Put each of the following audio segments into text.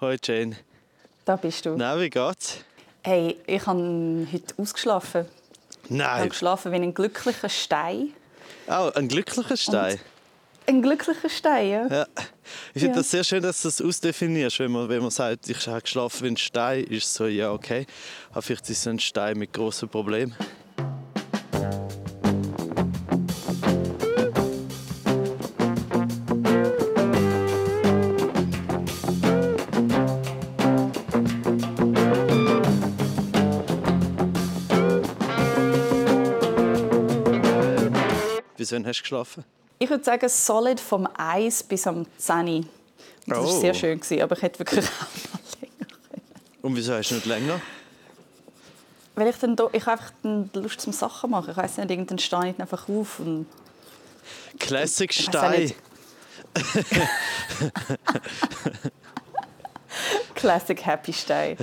Hoi Jane. Da bist du. Na, wie geht's? Hey, ich habe heute ausgeschlafen. Ich habe Nein. geschlafen wie ein glücklicher Stein. Oh, ein glücklicher Stein. Ein glücklicher Stein, ja? Ja. Ich finde Ja. das sehr schön, dass du das ausdefinierst. Wenn man, wenn man sagt, ich habe geschlafen wie ein Stein, ist es so, ja, okay. Aber vielleicht ist es ein Stein mit grossen Problemen. Wann hast du geschlafen? Ich würde sagen, solid vom 1 bis am 10. Und Das war Oh. sehr schön, gewesen, aber ich hätte wirklich auch mal länger können. Und wieso hast du nicht länger? Weil ich dann da, ich einfach dann Lust zum Sachen machen. Ich weiß nicht, irgendwann stehe ich einfach auf und Classic Stein. Classic Happy Stein.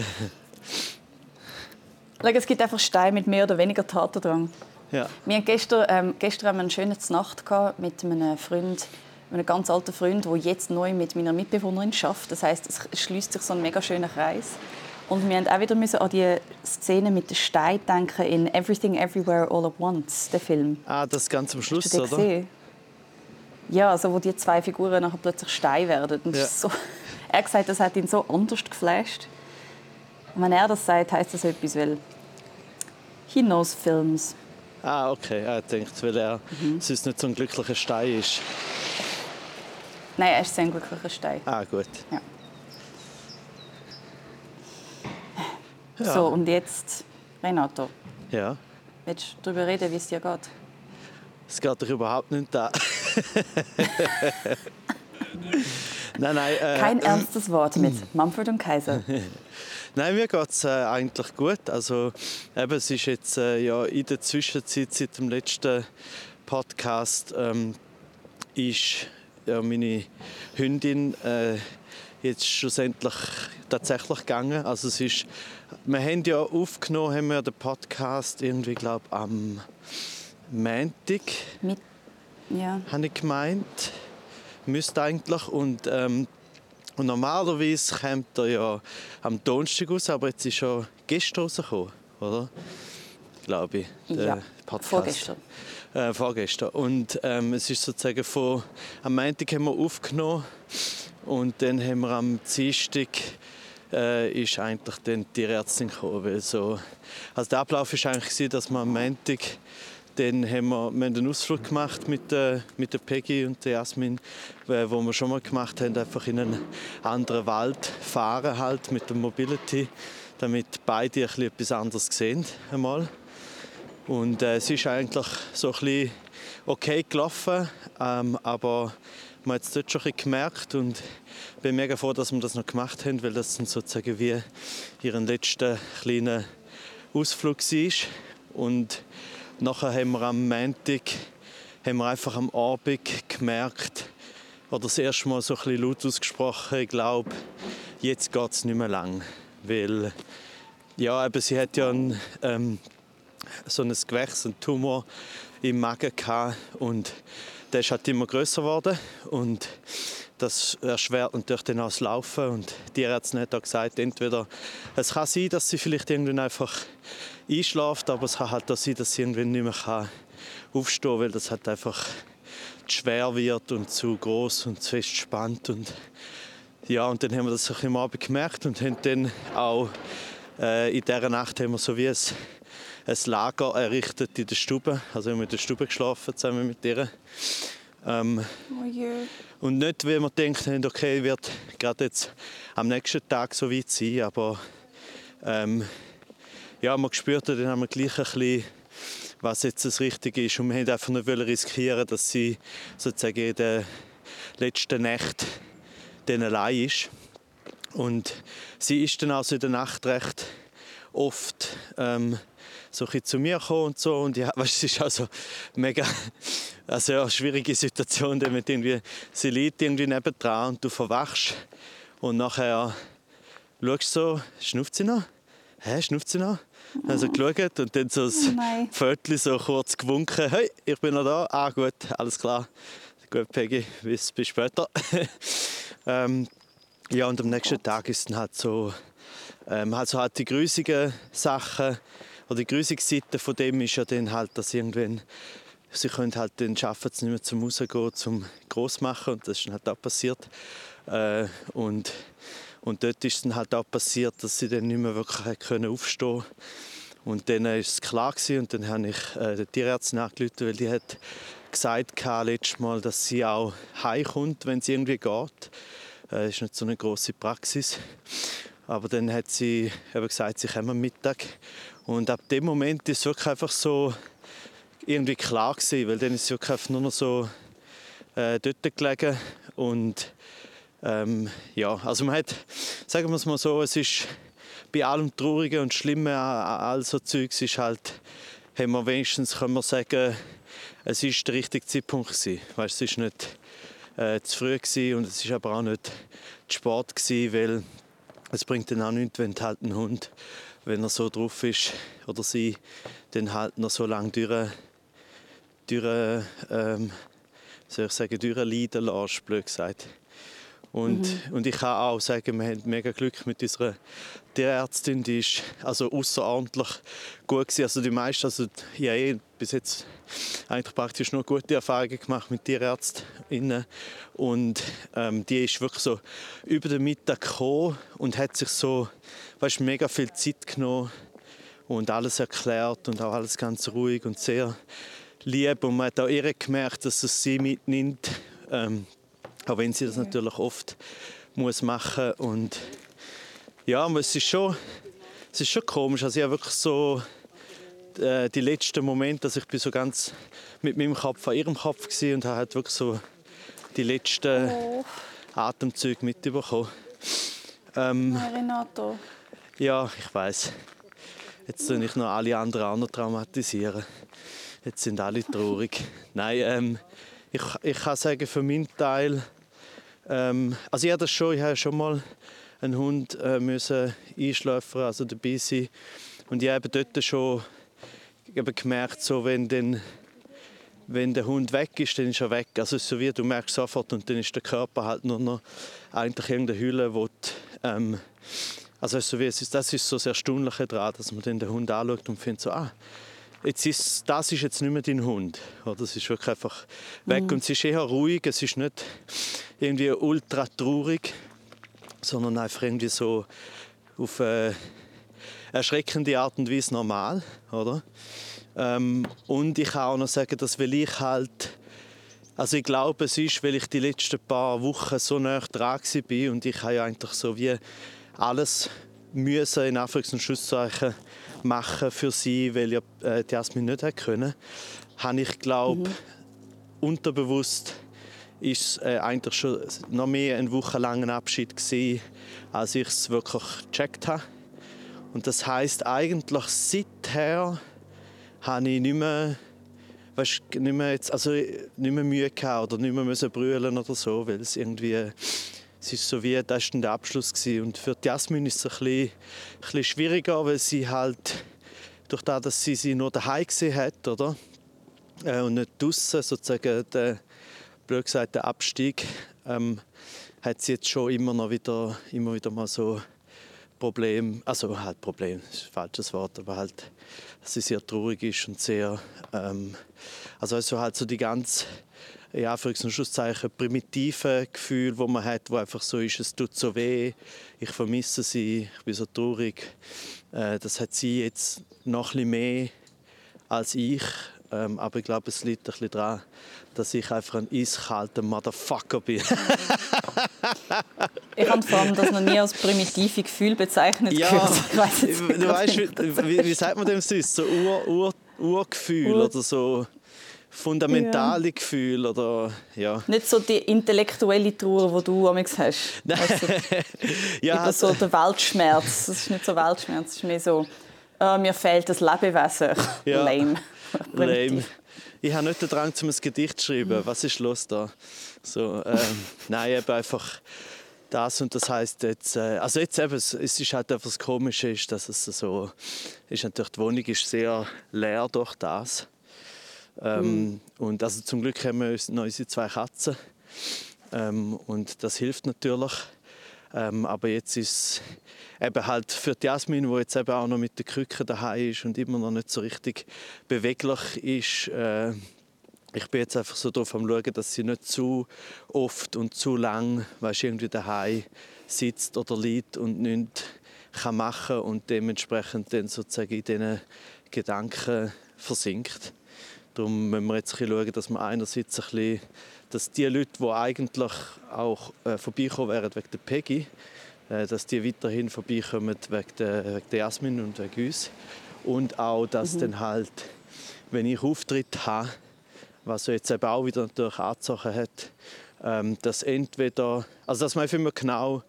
Es gibt einfach Steine mit mehr oder weniger Tatendrang. Ja. Wir haben gestern, ähm, gestern haben wir eine schöne Nacht mit einem Freund, einem ganz alten Freund, der jetzt neu mit meiner Mitbewohnerin schafft. Das heißt, es schließt sich so ein mega schöner Kreis. Und wir mussten auch wieder müssen an die Szene mit den Steinen denken in Everything Everywhere All at Once, der Film. Ah, das ganz am Schluss, Hast du den oder? gesehen? Ja, also wo die zwei Figuren nachher plötzlich Stein werden. Ja. so, er hat gesagt, das hat ihn so anders geflasht. Und wenn er das sagt, heißt das etwas, weil he knows films. Ah, okay. Er denkt, weil er Mhm. sonst nicht so ein glücklicher Stein ist. Nein, er ist sehr ein glücklicher Stein. Ah, gut. Ja. Ja. So, und jetzt, Renato, Ja. willst du darüber reden, wie es dir geht? Es geht doch überhaupt nicht an. nein, nein. Äh, Kein ernstes Wort mit Mumford und Kaiser. Nein, mir geht es äh, eigentlich gut. Also, eben, es ist jetzt äh, ja, in der Zwischenzeit, seit dem letzten Podcast, ähm, ist ja, meine Hündin äh, jetzt schlussendlich tatsächlich gegangen. Also, es ist, wir haben ja aufgenommen, haben wir den Podcast irgendwie, glaube am Montag, Mit, ja. habe ich gemeint. Müsste eigentlich. Und, ähm, und normalerweise kommt er ja am Donnerstag raus, aber jetzt ist er gestern rausgekommen, oder? Glaube ich. der Ja, Podcast. vorgestern. Äh, vorgestern. Und ähm, es ist sozusagen von... Am Montag haben wir aufgenommen und dann haben wir am Dienstag äh, ist eigentlich dann die Ärztin gekommen. Weil so, also der Ablauf war eigentlich, dass wir am Montag dann haben wir, wir haben einen Ausflug gemacht mit der, mit der Peggy und der Jasmin, äh, wo wir schon mal gemacht haben, einfach in einen anderen Wald fahren halt mit der Mobility, damit beide ein bisschen etwas anderes sehen einmal. Und äh, es ist eigentlich so ein bisschen okay gelaufen, ähm, aber man hat es dort schon ein bisschen gemerkt und bin mega froh, dass wir das noch gemacht haben, weil das sozusagen wie ihren letzten kleinen Ausflug war. Und nachher haben wir am Montag haben wir einfach am Abend gemerkt, oder das erste Mal so ein bisschen laut ausgesprochen, ich glaube, jetzt geht es nicht mehr lang. Weil, ja, eben, sie hat ja einen, ähm, so ein Gewächs, einen Tumor im Magen gehabt und der ist halt immer größer geworden und das erschwert natürlich dann auch das Laufen und die Ärztin hat auch gesagt, entweder es kann sein, dass sie vielleicht irgendwann einfach einschläft, aber es kann halt auch sein, dass sie irgendwann nicht mehr kann aufstehen kann, weil das halt einfach zu schwer wird und zu groß und zu fest spannt und ja, und dann haben wir das bisschen am Abend gemerkt und haben dann auch äh, in dieser Nacht haben wir so wie ein, ein Lager errichtet in der Stube. Also wir haben in der Stube geschlafen zusammen mit ihr. Ähm, Oh und nicht, wie wir denkt haben, okay, wird gerade jetzt am nächsten Tag so weit sein, aber ähm, ja, man gespürt, dann haben wir gleich ein bisschen, was jetzt das Richtige ist und wir wollten einfach nicht riskieren, dass sie sozusagen in den letzten Nächten dann allein ist. Und sie ist dann also in der Nacht recht oft ähm, so zu mir gekommen und so. Und ja, weißt, es ist also mega also ja, schwierige Situation, denn irgendwie, sie liegt irgendwie nebendran und du verwachst und nachher schaust so, schnupft sie noch? Hä, schnupft sie noch? Also geschaut und dann so das nein. Viertel so kurz gewunken. Hey, ich bin noch da. Ah, gut, alles klar. Gut, Peggy, bis, bis später. ähm, Ja, und am nächsten Tag ist dann halt so, ähm, also halt die grusigen Sachen oder die grusige Seite von dem ist ja dann halt, dass irgendwann sie können halt dann schaffen es nicht mehr zum rausgehen, zum groß machen und das ist dann halt auch passiert äh, und und dort ist dann halt auch passiert, dass sie dann nicht mehr wirklich können aufstehen und dann ist es klar gewesen, und dann habe ich äh, den Tierärztin angerufen, weil die hat gesagt letztes Mal, dass sie auch heimkommt, wenn es irgendwie geht. Das äh, ist nicht so eine große Praxis. Aber dann hat sie eben gesagt, sie kommen am Mittag. Und ab dem Moment ist es wirklich einfach so irgendwie klar gewesen, weil dann ist es wirklich nur noch so äh, dort gelegen und ähm, ja, also man hat, sagen wir es mal so, es ist bei allem Traurigen und Schlimmen all so Zeugs ist halt, haben wir wenigstens, können wir sagen, es ist der richtige Zeitpunkt gewesen. Weißt, es ist nicht äh, zu früh und es ist aber auch nicht zu gewesen, weil es bringt dann auch nichts, wenn halt ein Hund, wenn er so drauf ist oder sie, dann halt noch so lange durch, durch ähm, soll ich sagen, durchleiden lässt, blöd gesagt. Und, mhm. und ich kann auch sagen, wir haben mega Glück mit unserer Tierärztin. Die ist also außerordentlich gut gewesen. Also die meisten, also ja, eh bis jetzt eigentlich praktisch nur gute Erfahrungen gemacht mit Tierärztinnen. Und ähm, die ist wirklich so über den Mittag gekommen und hat sich so, weißt, mega viel Zeit genommen und alles erklärt und auch alles ganz ruhig und sehr lieb. Und man hat auch ihr gemerkt, dass es sie mitnimmt. Ähm, auch wenn sie das natürlich oft muss machen und ja, aber es ist schon, es ist schon komisch. Also ich habe wirklich so äh, die letzten Momente, dass ich bin so ganz mit meinem Kopf an ihrem Kopf war und habe halt wirklich so die letzten oh. Atemzüge mitbekommen. Ähm, Renato. Ja, ich weiß. Jetzt soll ich noch alle anderen auch noch traumatisieren. Jetzt sind alle traurig. Nein, ähm, ich, ich kann sagen, für meinen Teil, ähm, also ich habe das schon, ich habe schon mal einen Hund äh, müssen einschläfern, also dabei sein. Und ich habe dort schon eben gemerkt, so wenn, den, wenn der Hund weg ist, dann ist er weg. Also so wie du merkst sofort und dann ist der Körper halt nur noch eigentlich irgendeine Hülle, wo die, ähm, also so wie es ist, das ist so das Erstaunliche daran, dass man den Hund anschaut und findet so, ah, jetzt ist, das ist jetzt nicht mehr dein Hund. Oder? Das ist wirklich einfach weg. Mhm. Und es ist eher ruhig, es ist nicht irgendwie ultra traurig, sondern einfach irgendwie so auf eine erschreckende Art und Weise normal. Oder? Ähm, und ich kann auch noch sagen, dass weil ich halt also ich glaube, es ist, weil ich die letzten paar Wochen so nah dran war und ich habe ja eigentlich so wie alles müssen, in Anführungs- und Schlusszeichen, machen für sie, weil ja äh, die Jasmin nicht hat können, habe ich glaube mhm. unterbewusst ist äh, eigentlich schon noch mehr ein wochenlanger Abschied gewesen, als ich es wirklich gecheckt habe. Und das heißt eigentlich seither habe ich nicht mehr, weißt, nicht mehr, jetzt, also nicht mehr Mühe gehabt oder nicht mehr müssen brüllen oder so, weil es irgendwie es ist so wie, das war der Abschluss. Gewesen. Und für Jasmin ist es ein bisschen, ein bisschen schwieriger, weil sie halt, durch das, dass sie sie nur daheim gesehen hat, oder? Äh, und nicht draußen, sozusagen der, blöd gesagt, der Abstieg, ähm, hat sie jetzt schon immer noch wieder, immer wieder mal so Problem, also halt Problem, ist ein falsches Wort, aber halt, dass sie sehr traurig ist und sehr, ähm, also, also halt so die ganz ja, Anführungs- und Schlusszeichen, primitive Gefühl, wo man hat, wo einfach so ist, es tut so weh, ich vermisse sie, ich bin so traurig. Äh, das hat sie jetzt noch ein bisschen mehr als ich. Ähm, aber ich glaube, es liegt ein bisschen daran, dass ich einfach ein eiskalter Motherfucker bin. ich habe vor allem das noch nie als primitive Gefühl bezeichnet ja, gehört. du weißt, wie, wie, sagt man dem sonst? So Ur, Ur, Urgefühl Ur oder so fundamentale ja. Gefühl oder ja. Nicht so die intellektuelle Trauer, die du amigs hast. Also, ja, so der Weltschmerz. Das ist nicht so Weltschmerz, das ist mehr so, oh, mir fehlt das Lebewesen. Ja. Lame. Lame. Ich habe nicht den Drang, um ein Gedicht zu schreiben. Was ist los da? So, ähm, nein, eben einfach das und das heißt jetzt, äh, also jetzt eben, es ist halt etwas Komisches, ist, dass es so ist natürlich die Wohnung ist sehr leer durch das ähm, mhm. Und also zum Glück haben wir noch unsere zwei Katzen. Ähm, und das hilft natürlich. Ähm, aber jetzt ist eben halt für die Jasmin, die jetzt eben auch noch mit der Krücke daheim ist und immer noch nicht so richtig beweglich ist, äh, ich bin jetzt einfach so darauf am schauen, dass sie nicht zu oft und zu lang, weißt, irgendwie daheim sitzt oder liegt und nichts kann machen und dementsprechend dann sozusagen in diesen Gedanken versinkt. Darum müssen wir jetzt ein schauen, dass wir einerseits ein bisschen, dass die Leute, die eigentlich auch äh, vorbeikommen wären wegen der Peggy, äh, dass die weiterhin vorbeikommen wegen der, wegen der Jasmin und wegen uns. Und auch, dass mhm. dann halt, wenn ich Auftritt habe, was jetzt eben auch wieder natürlich angezogen hat, ähm, dass entweder, also dass man einfach immer genau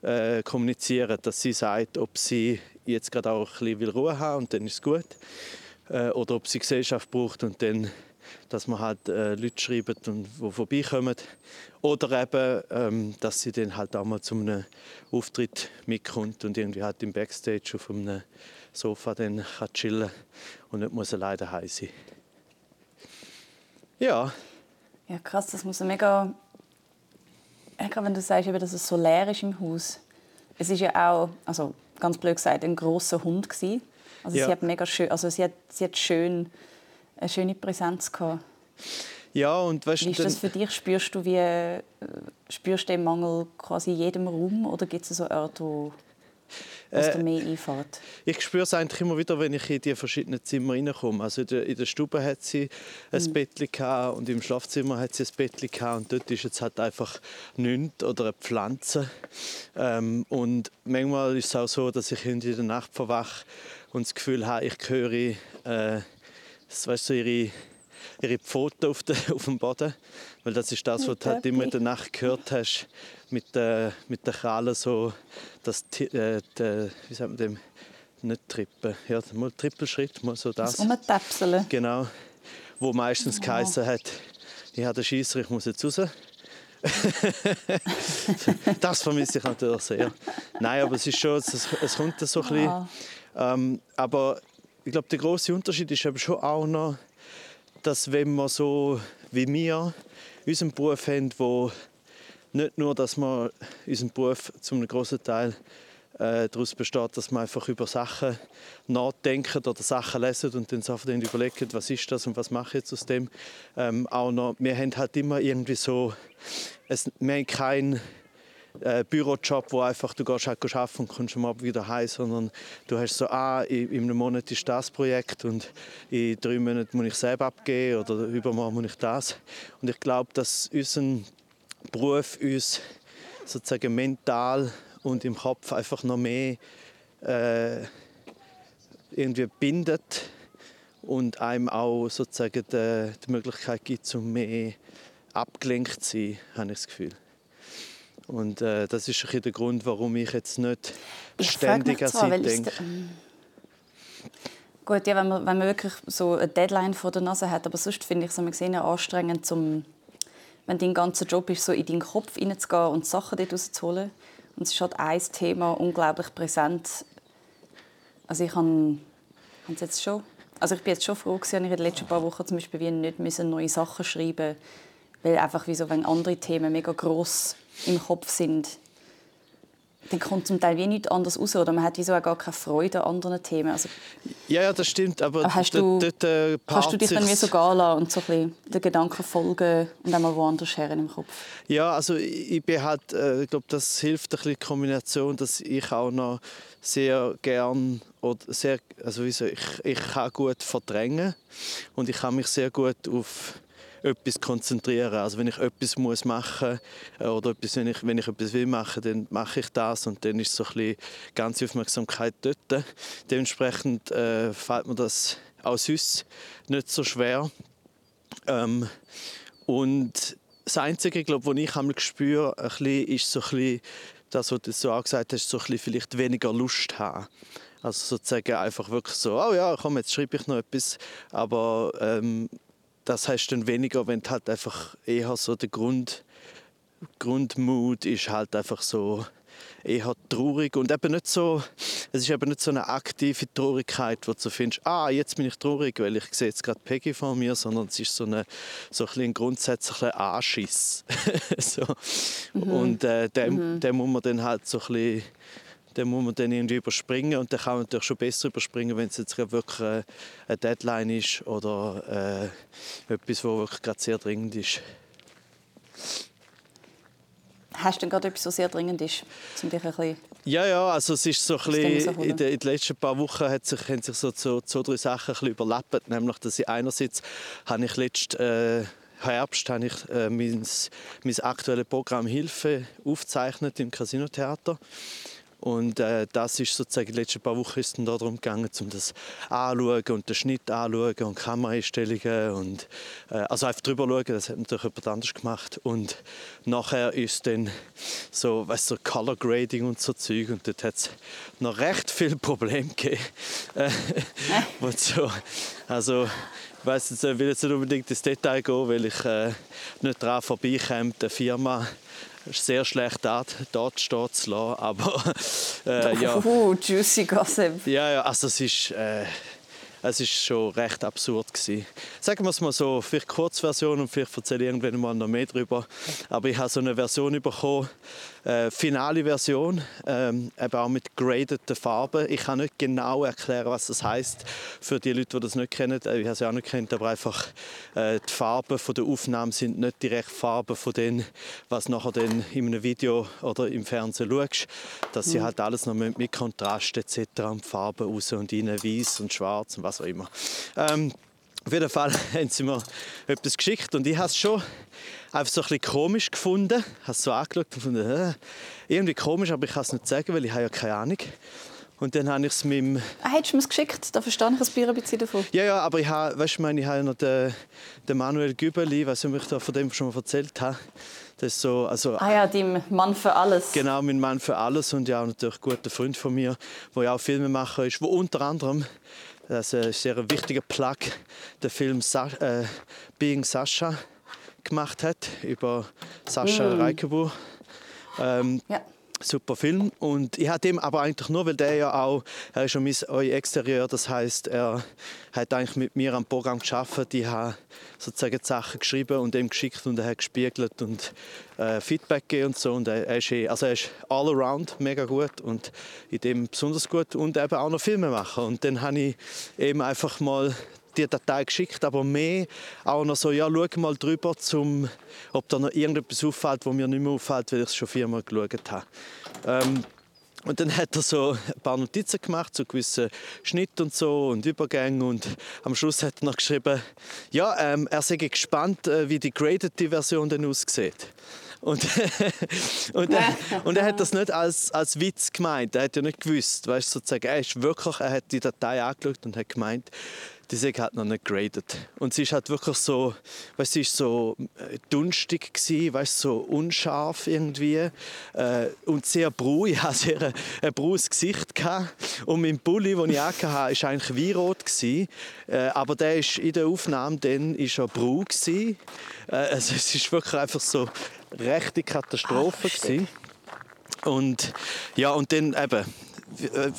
äh, kommunizieren, dass sie sagt, ob sie jetzt gerade auch ein bisschen Ruhe haben und dann ist es gut, äh, oder ob sie Gesellschaft braucht und dann dass man halt äh, Leute schreibt und die vorbeikommen. Oder eben, ähm, dass sie dann halt auch mal zu einem Auftritt mitkommt und irgendwie halt im Backstage auf einem Sofa dann kann chillen und nicht muss alleine daheim sein. Ja. Ja, krass, das muss mega... Gerade wenn du sagst, dass es so leer ist im Haus. Es ist ja auch, also ganz blöd gesagt, ein großer Hund gewesen. Also ja. sie hat mega schön, also sie hat, sie hat schön eine schöne Präsenz gehabt. Ja, und weißt, wie ist das für dich? Spürst du, wie, äh, spürst du den Mangel quasi in jedem Raum oder gibt es so Orte, wo was äh, mehr einfährt? Ich spüre es eigentlich immer wieder, wenn ich in die verschiedenen Zimmer reinkomme. Also in der, in der Stube hat sie ein mhm. Bettchen und im Schlafzimmer hat sie ein Bettchen und dort ist jetzt halt einfach nichts oder eine Pflanze. Ähm, und manchmal ist es auch so, dass ich in der Nacht verwache und das Gefühl habe, ich höre äh, weißt du, ihre, ihre Pfoten auf, auf dem Boden. Weil das ist das, was du halt immer in der Nacht gehört hast, mit der, mit der Krallen so, dass äh, die, wie sagt man dem, nicht trippen, ja, mal Trippelschritt, mal so das. Das Umtäpseln. Genau, wo meistens geheißen hat, ich habe den Scheisser, ich muss jetzt raus. das vermisse ich natürlich sehr. Nein, aber es ist schon, es, es kommt so ein bisschen. Oh. Ähm, aber ich glaube, der große Unterschied ist eben schon auch noch, dass wenn man so wie wir unseren Beruf haben, wo nicht nur, dass man unseren Beruf zu einem großen Teil äh, daraus besteht, dass man einfach über Sachen nachdenkt oder Sachen lesen und dann dann überlegt, was ist das und was mache ich jetzt aus dem. Ähm, auch noch, wir haben halt immer irgendwie so, es, wir haben keinen äh, Bürojob, wo einfach du gehst halt arbeiten und kommst am Abend wieder heim, sondern du hast so, ah, in, in einem Monat ist das Projekt und in drei Monaten muss ich selber abgeben oder übermorgen muss ich das. Und ich glaube, dass unser Beruf uns sozusagen mental und im Kopf einfach noch mehr äh, irgendwie bindet und einem auch sozusagen die, die Möglichkeit gibt, um mehr abgelenkt zu sein, habe ich das Gefühl. Und äh, das ist ein der Grund, warum ich jetzt nicht ich ständig an sie denke. Gut, ja, wenn man, wenn man wirklich so eine Deadline vor der Nase hat, aber sonst finde ich es gesehen anstrengend, zum, wenn dein ganzer Job ist, so in deinen Kopf hineinzugehen und Sachen dort rauszuholen. Und es ist halt ein Thema unglaublich präsent. Also ich habe, habe jetzt schon, also ich bin jetzt schon froh dass ich in den letzten paar Wochen zum Beispiel nicht neue Sachen schreiben musste weil einfach wie so, wenn andere Themen mega groß im Kopf sind, dann kommt zum Teil wie nichts anderes raus oder man hat wieso auch gar keine Freude an anderen Themen. Also, ja, ja, das stimmt, aber hast du, dort, äh, kannst du dich dann wie so gehen lassen und so ein bisschen den Gedanken folgen und einmal woanders her im Kopf? Ja, also ich bin halt, äh, ich glaube, das hilft ein bisschen die Kombination, dass ich auch noch sehr gern oder sehr, also wie so, ich, ich kann gut verdrängen und ich kann mich sehr gut auf etwas konzentrieren. Also wenn ich etwas muss machen äh, oder etwas, wenn, ich, wenn ich etwas will machen, dann mache ich das und dann ist so ein bisschen ganze Aufmerksamkeit dort. Dementsprechend äh, fällt mir das auch sonst nicht so schwer. Ähm, und das Einzige, glaube was ich einmal spüre, ein bisschen, ist so ein bisschen, das, was du so angesagt hast, so ein bisschen vielleicht weniger Lust haben. Also sozusagen einfach wirklich so, oh ja, komm, jetzt schreibe ich noch etwas. Aber ähm, das heißt dann weniger, wenn halt einfach eher so der Grund, Grundmut ist halt einfach so eher traurig und eben nicht so, es ist eben nicht so eine aktive Traurigkeit, wo du findest, ah, jetzt bin ich traurig, weil ich sehe jetzt gerade Peggy vor mir, sondern es ist so, eine, so ein, ein grundsätzlicher Anschiss. so. mhm. Und äh, den, mhm. den muss man dann halt so ein bisschen den muss man dann irgendwie überspringen und dann kann man natürlich schon besser überspringen, wenn es jetzt wirklich eine Deadline ist oder äh, etwas, was wirklich gerade sehr dringend ist. Hast du denn gerade etwas, was sehr dringend ist, um dich ein bisschen ja, ja, also es ist so ein bisschen, in, den, in den letzten paar Wochen hat sich, haben sich so, so zwei, drei Sachen ein bisschen überlappt. Nämlich, dass ich einerseits habe ich letzten äh, Herbst habe ich äh, mein, mein aktuelles Programm Hilfe aufgezeichnet im Casino-Theater. Und äh, das ist sozusagen den letzten paar Wochen ist darum gegangen, um das anzuschauen und den Schnitt anzuschauen und Kameraeinstellungen und äh, also einfach drüber schauen, das hat natürlich jemand anders gemacht. Und nachher ist dann so, weißt, so Color Grading und so Zeug und dort hat es noch recht viele Probleme gegeben. Äh, so, also ich weiss jetzt, will jetzt nicht unbedingt ins Detail gehen, weil ich äh, nicht daran vorbeikomme, der Firma sehr schlecht dort, dort stehen zu lassen. Aber äh, ja. Oh, juicy Gossip. Ja, ja, also es ist, äh, es ist schon recht absurd gewesen. Sagen wir es mal so, vielleicht Kurzversion und vielleicht erzähle ich irgendwann mal noch mehr darüber. Aber ich habe so eine Version bekommen, äh, finale Version, ähm, eben auch mit gradeten Farben. Ich kann nicht genau erklären, was das heißt für die Leute, die das nicht kennen. Äh, ich habe es auch nicht kennt, aber einfach äh, die Farben von der Aufnahme sind nicht direkt Farben von dem, was nachher dann in einem Video oder im Fernsehen schaust. Dass sie mhm. halt alles noch mit, mit Kontrast etc. und Farben raus und rein, weiß und schwarz und was auch immer. Ähm, auf jeden Fall haben sie mir etwas geschickt und ich habe es schon einfach so ein bisschen komisch gefunden. Ich habe es so angeschaut und gefunden, äh, irgendwie komisch, aber ich kann es nicht sagen, weil ich habe ja keine Ahnung. Und dann habe ich es mit dem... Ah, hättest du mir es geschickt? Da verstehe ich ein bisschen davon. Ja, ja, aber ich habe, weißt, ich, meine, ich habe noch den, den Manuel Gübeli, weiß nicht, ob ich da von dem schon mal erzählt habe. Das ist so, also, ah ja, dem Mann für alles. Genau, mein Mann für alles und ja natürlich ein guter Freund von mir, der ja auch Filmemacher ist, wo unter anderem das ist ein sehr wichtiger Plug, der Film Sa äh, Being Sascha gemacht hat, über Sascha mm. Reikebu. Ähm, ja. super Film. Und ich hatte ihm aber eigentlich nur, weil der ja auch, er ist schon mein Exterieur, das heißt, er hat eigentlich mit mir am Programm geschafft, ich habe sozusagen Sachen geschrieben und ihm geschickt und er hat gespiegelt und äh, Feedback gegeben und so. Und er, er, ist, eh, also er ist all around mega gut und in dem besonders gut. Und eben auch noch Filme machen. Und dann habe ich eben einfach mal die Datei geschickt, aber mehr auch noch so, ja, schau mal drüber, zum, ob da noch irgendetwas auffällt, was mir nicht mehr auffällt, weil ich es schon viermal geschaut habe. Ähm, und dann hat er so ein paar Notizen gemacht, so gewisse Schnitt und so und Übergänge und am Schluss hat er noch geschrieben, ja, ähm, er sei gespannt, äh, wie die graded Version dann aussieht. Und, und, er, und er hat das nicht als, als Witz gemeint. Er hat ja nicht gewusst, weißt, sozusagen, er ist wirklich, er hat die Datei angeschaut und hat gemeint, die sei halt noch nicht graded. Und sie ist halt wirklich so, weißt, sie ist so äh, dunstig gewesen, weißt, so unscharf irgendwie äh, und sehr brau. Ich hatte sehr ein, ein braues Gesicht gehabt. und mein Pulli, den ich hatte, war eigentlich weinrot gewesen, äh, aber der ist in der Aufnahme dann ist er brau gewesen. Äh, also es ist wirklich einfach so rechte Katastrophe Ach, gewesen. Und ja und dann eben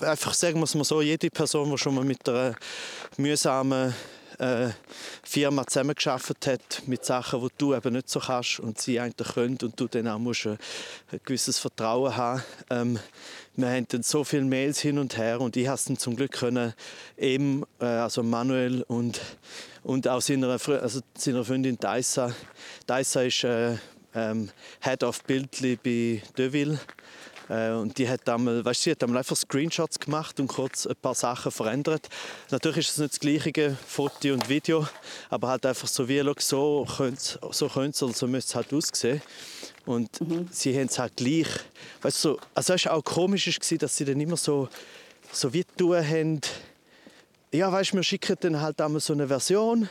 einfach sagen wir es so, jede Person, die schon mal mit einer mühsamen äh, Firma zusammengearbeitet hat mit Sachen, die du eben nicht so kannst und sie eigentlich können und du dann auch musst ein, ein gewisses Vertrauen haben. Ähm, wir haben dann so viele Mails hin und her und ich habe es dann zum Glück können, eben, äh, also Manuel und, und auch seiner, also seiner Freundin Daisa. Daisa ist äh, ähm, Head of Bildli bei Deville äh, und die hat einmal, weißt, sie hat einmal einfach Screenshots gemacht und kurz ein paar Sachen verändert. Natürlich ist es nicht das gleiche Foto und Video, aber halt einfach so wie, so könnte so könnte oder so müsste es halt aussehen. Und mhm. sie haben es halt gleich, weißt du, also es war auch komisch, dass sie dann immer so, so wie tun haben, ja, weißt, wir schicken dann halt einmal so eine Version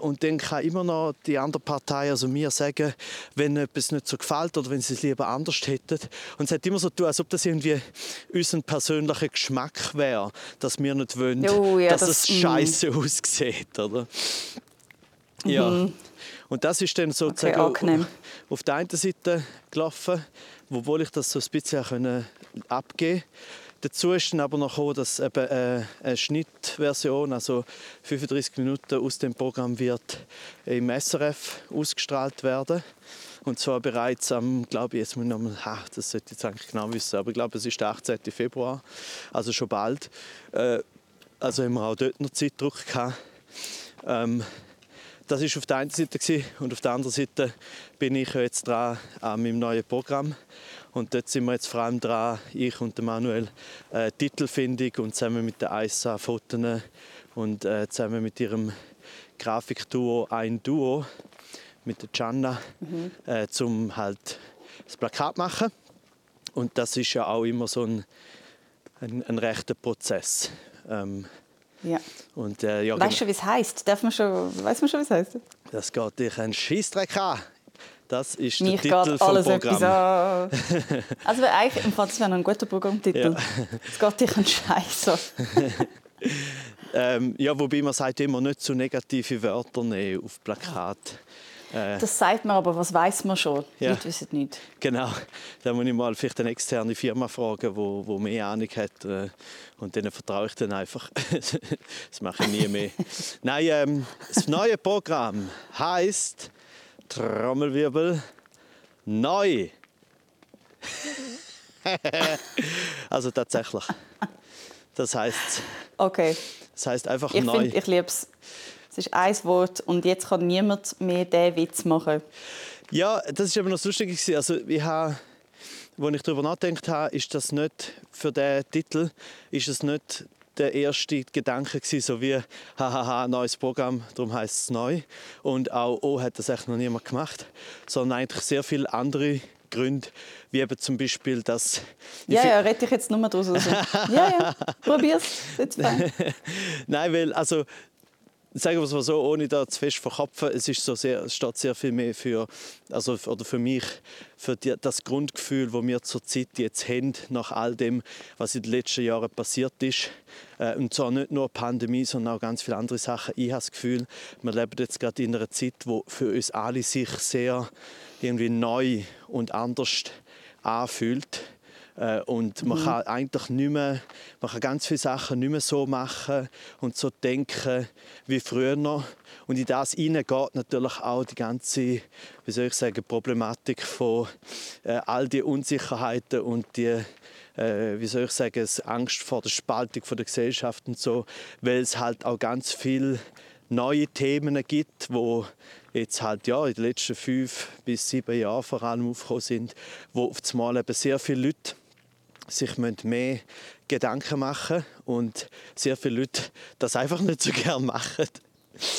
und dann kann immer noch die andere Partei, also mir, sagen, wenn etwas nicht so gefällt oder wenn sie es lieber anders hätten. Und es hat immer so tun, als ob das irgendwie unser persönlicher Geschmack wäre, dass wir nicht wollen, oh, ja, dass das, es scheiße mm. aussieht. Oder? Ja. Mhm. Und das ist dann sozusagen okay, auf der einen Seite gelaufen, obwohl ich das so ein bisschen abgeben konnte Dazu ist dann aber noch gekommen, dass eben äh, eine Schnittversion, also 35 Minuten aus dem Programm wird im SRF ausgestrahlt werden. Und zwar bereits am, glaube ich, jetzt muss ich noch mal, ha, das sollte ich jetzt eigentlich genau wissen, aber ich glaube, es ist der 18. Februar, also schon bald. Äh, also haben wir auch dort noch Zeitdruck gehabt. Ähm, das ist auf der einen Seite und auf der anderen Seite bin ich jetzt dran an meinem neuen Programm und dort sind wir jetzt vor allem dran, ich und Manuel, äh, Titelfindung und zusammen mit der Aisa Fotos und äh, zusammen mit ihrem Grafikduo ein Duo mit der Gianna, mhm. äh, zum halt das Plakat machen und das ist ja auch immer so ein, ein, ein rechter Prozess. Ähm, ja. Und, äh, ja, weißt du, wie es heißt? Darf man schon, weiß man schon, wie es heißt? Das geht dich ein Scheißdreck an. Das ist Mich der Titel vom Programm. also eigentlich, im Fall, das wäre ein guter Programmtitel. Ja. Es geht dich ein Scheiß ähm, Ja, wobei man sagt immer nicht zu so negative Wörter nehmen auf Plakat. Äh, das sagt man aber, was weiß man schon? Ja. Leute wissen nicht. Genau. Da muss ich mal vielleicht eine externe Firma fragen, wo, wo mehr Ahnung hat. Äh, und denen vertraue ich dann einfach. das mache ich nie mehr. Nein, ähm, das neue Programm heißt Trommelwirbel neu. also tatsächlich. Das heißt. Okay. Das heißt einfach ich neu. Find, ich liebe es. Es ist ein Wort und jetzt kann niemand mehr diesen Witz machen. Ja, das ist aber noch lustig. Also ich habe, als ich darüber nachgedacht habe, ist das nicht für diesen Titel, ist es nicht der erste Gedanke gewesen, so wie hahaha neues Programm, darum heißt es neu und auch oh hat das echt noch niemand gemacht, sondern eigentlich sehr viele andere Gründe, wie eben zum Beispiel das... Ja, ja, rette ich jetzt nur mal draus. Also. ja, ja, probier's, jetzt fein. Nein, weil also sagen wir es mal so, ohne da zu fest verkopfen, es ist so sehr, steht sehr viel mehr für, also, oder für mich, für die, das Grundgefühl, das wir zurzeit jetzt haben, nach all dem, was in den letzten Jahren passiert ist. Äh, und zwar nicht nur Pandemie, sondern auch ganz viele andere Sachen. Ich habe das Gefühl, wir leben jetzt gerade in einer Zeit, wo für uns alle sich sehr irgendwie neu und anders anfühlt und man mhm. kann eigentlich nicht mehr, man kann ganz viele Sachen nicht mehr so machen und so denken wie früher. Und in das hinein geht natürlich auch die ganze, wie soll ich sagen, Problematik von äh, all die Unsicherheiten und die äh, wie soll ich sagen, Angst vor der Spaltung von der Gesellschaft und so, weil es halt auch ganz viele neue Themen gibt, wo jetzt halt ja in den letzten fünf bis sieben Jahren vor allem aufgekommen sind, wo auf einmal eben sehr viele Leute sich mehr Gedanken machen und sehr viele Leute das einfach nicht so gerne machen.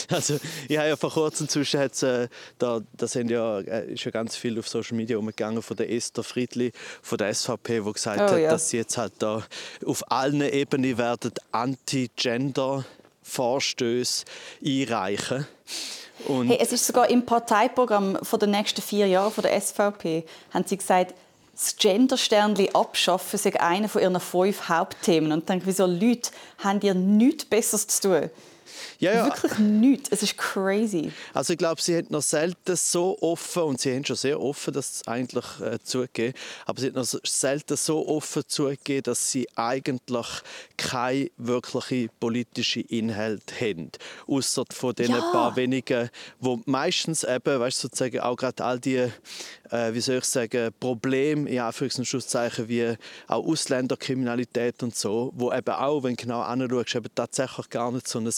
Also ich habe ja vor kurzem zwischen äh, da, das sind ja, äh, ist ja ganz viel auf Social Media umgegangen von der Esther Friedli von der SVP, wo gesagt oh, hat, ja. dass sie jetzt halt da auf allen Ebenen werden Anti-Gender Vorstöße einreichen. Und hey, es ist sogar im Parteiprogramm von den nächsten vier Jahren von der SVP haben sie gesagt, das Gender-Sternchen abschaffen sei einer von ihren fünf Hauptthemen. Und ich denke, wieso Leute haben ihr nichts Besseres zu tun? Ja, ja. Wirklich nichts. Es ist crazy. Also ich glaube, sie haben noch selten so offen, und sie haben schon sehr offen das eigentlich äh, zugegeben, aber sie haben noch selten so offen zugegeben, dass sie eigentlich keine wirkliche politische Inhalt haben. Außer von den ja. paar wenigen, wo meistens eben, weißt, sozusagen auch gerade all die, äh, wie soll ich sagen, Probleme, in Anführungs- und Schlusszeichen, wie auch Ausländerkriminalität und so, wo eben auch, wenn du genau anschaust, eben tatsächlich gar nicht so ein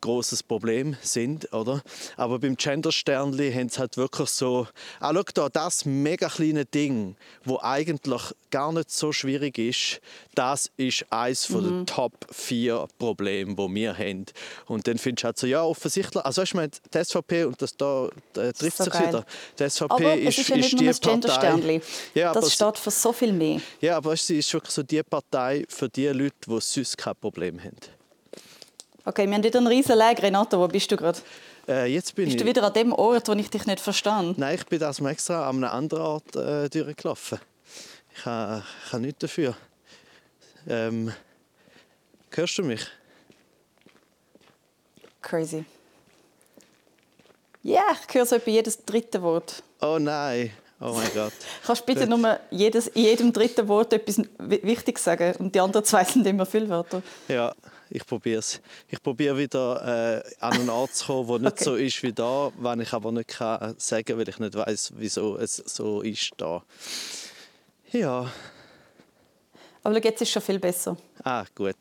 großes Problem sind, oder? Aber beim Gender Sternli haben sie halt wirklich so, ah, schau da, das mega kleine Ding, wo eigentlich gar nicht so schwierig ist, das ist eines mhm. der Top 4 Probleme, die wir haben. Und dann findest du halt so, ja, offensichtlich, also ich meine, die SVP, und das da äh, trifft so sich geil. wieder, die SVP aber ist, ist, ja ist die Partei... Ja, das steht für so viel mehr. Ja, aber sie ist wirklich so die Partei für die Leute, die sonst kein Problem haben. Okay, wir haben wieder einen riesen Lag. Renato, wo bist du gerade? Äh, jetzt bin bist ich... du wieder an dem Ort, wo ich dich nicht verstehe? Nein, ich bin das extra an einem anderen Ort äh, durchgelaufen. Ich habe, ich habe nichts dafür. Ähm, hörst du mich? Crazy. Ja, yeah, ich höre so etwa jedes dritte Wort. Oh nein. Oh mein Gott. Kannst du bitte nur jedes, in jedem dritten Wort etwas Wichtiges sagen und die anderen zwei sind immer Füllwörter? Ja, ich probiere es. Ich probiere wieder äh, an einen Ort zu kommen, der nicht okay. so ist wie da, wenn ich aber nicht kann sagen weil ich nicht weiß, wieso es so ist da. Ja. Aber jetzt ist es schon viel besser. Ah, gut.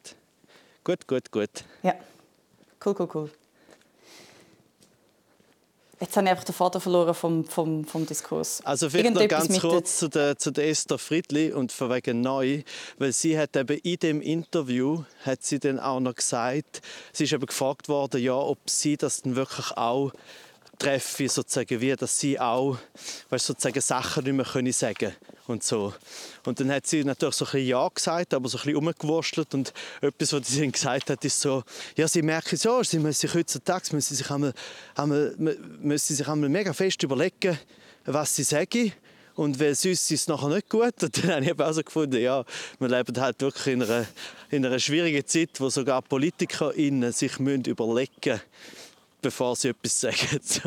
Gut, gut, gut. Ja. Cool, cool, cool. Jetzt habe ich einfach den Vater verloren vom, vom, vom Diskurs. Also vielleicht noch ganz kurz zu der, zu der Esther Friedli und von wegen neu, weil sie hat eben in dem Interview hat sie dann auch noch gesagt, sie ist eben gefragt worden, ja, ob sie das dann wirklich auch treffe, sozusagen, wie dass sie auch weißt, sozusagen Sachen nicht mehr können sagen und so. Und dann hat sie natürlich so ein bisschen Ja gesagt, aber so ein bisschen umgewurschtelt und etwas, was sie gesagt hat, ist so, ja, sie merken so, sie müssen sich heutzutage müssen sich einmal, einmal, müssen sich einmal mega fest überlegen, was sie sagen und weil sonst ist es nachher nicht gut. Und dann habe ich auch so gefunden, ja, wir leben halt wirklich in einer, in einer schwierigen Zeit, wo sogar PolitikerInnen sich überlegen müssen, bevor sie etwas sagen. So.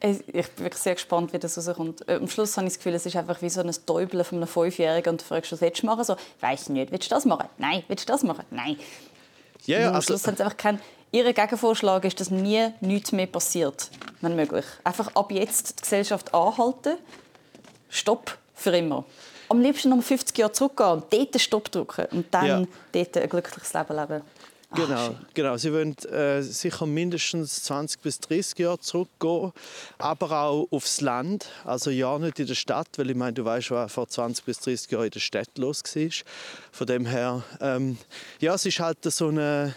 Ich bin wirklich sehr gespannt, wie das rauskommt. Äh, am Schluss habe ich das Gefühl, es ist einfach wie so ein Täubeln von einem Fünfjährigen und du fragst, was willst du machen? So, weiß nicht, willst du das machen? Nein, willst du das machen? Nein. Ja, ja, am also Schluss haben sie einfach keinen... Ihr Gegenvorschlag ist, dass nie nichts mehr passiert, wenn möglich. Einfach ab jetzt die Gesellschaft anhalten, Stopp für immer. Am liebsten noch 50 Jahre zurückgehen und dort Stopp drücken und dann ja. dort ein glückliches Leben leben. Genau, genau. Sie wollen äh, sicher mindestens 20 bis 30 Jahre zurückgehen, aber auch aufs Land. Also ja nicht in der Stadt, weil ich meine, du weißt, was vor 20 bis 30 Jahren in der Stadt los war. Von dem her, ähm, ja, es ist halt so eine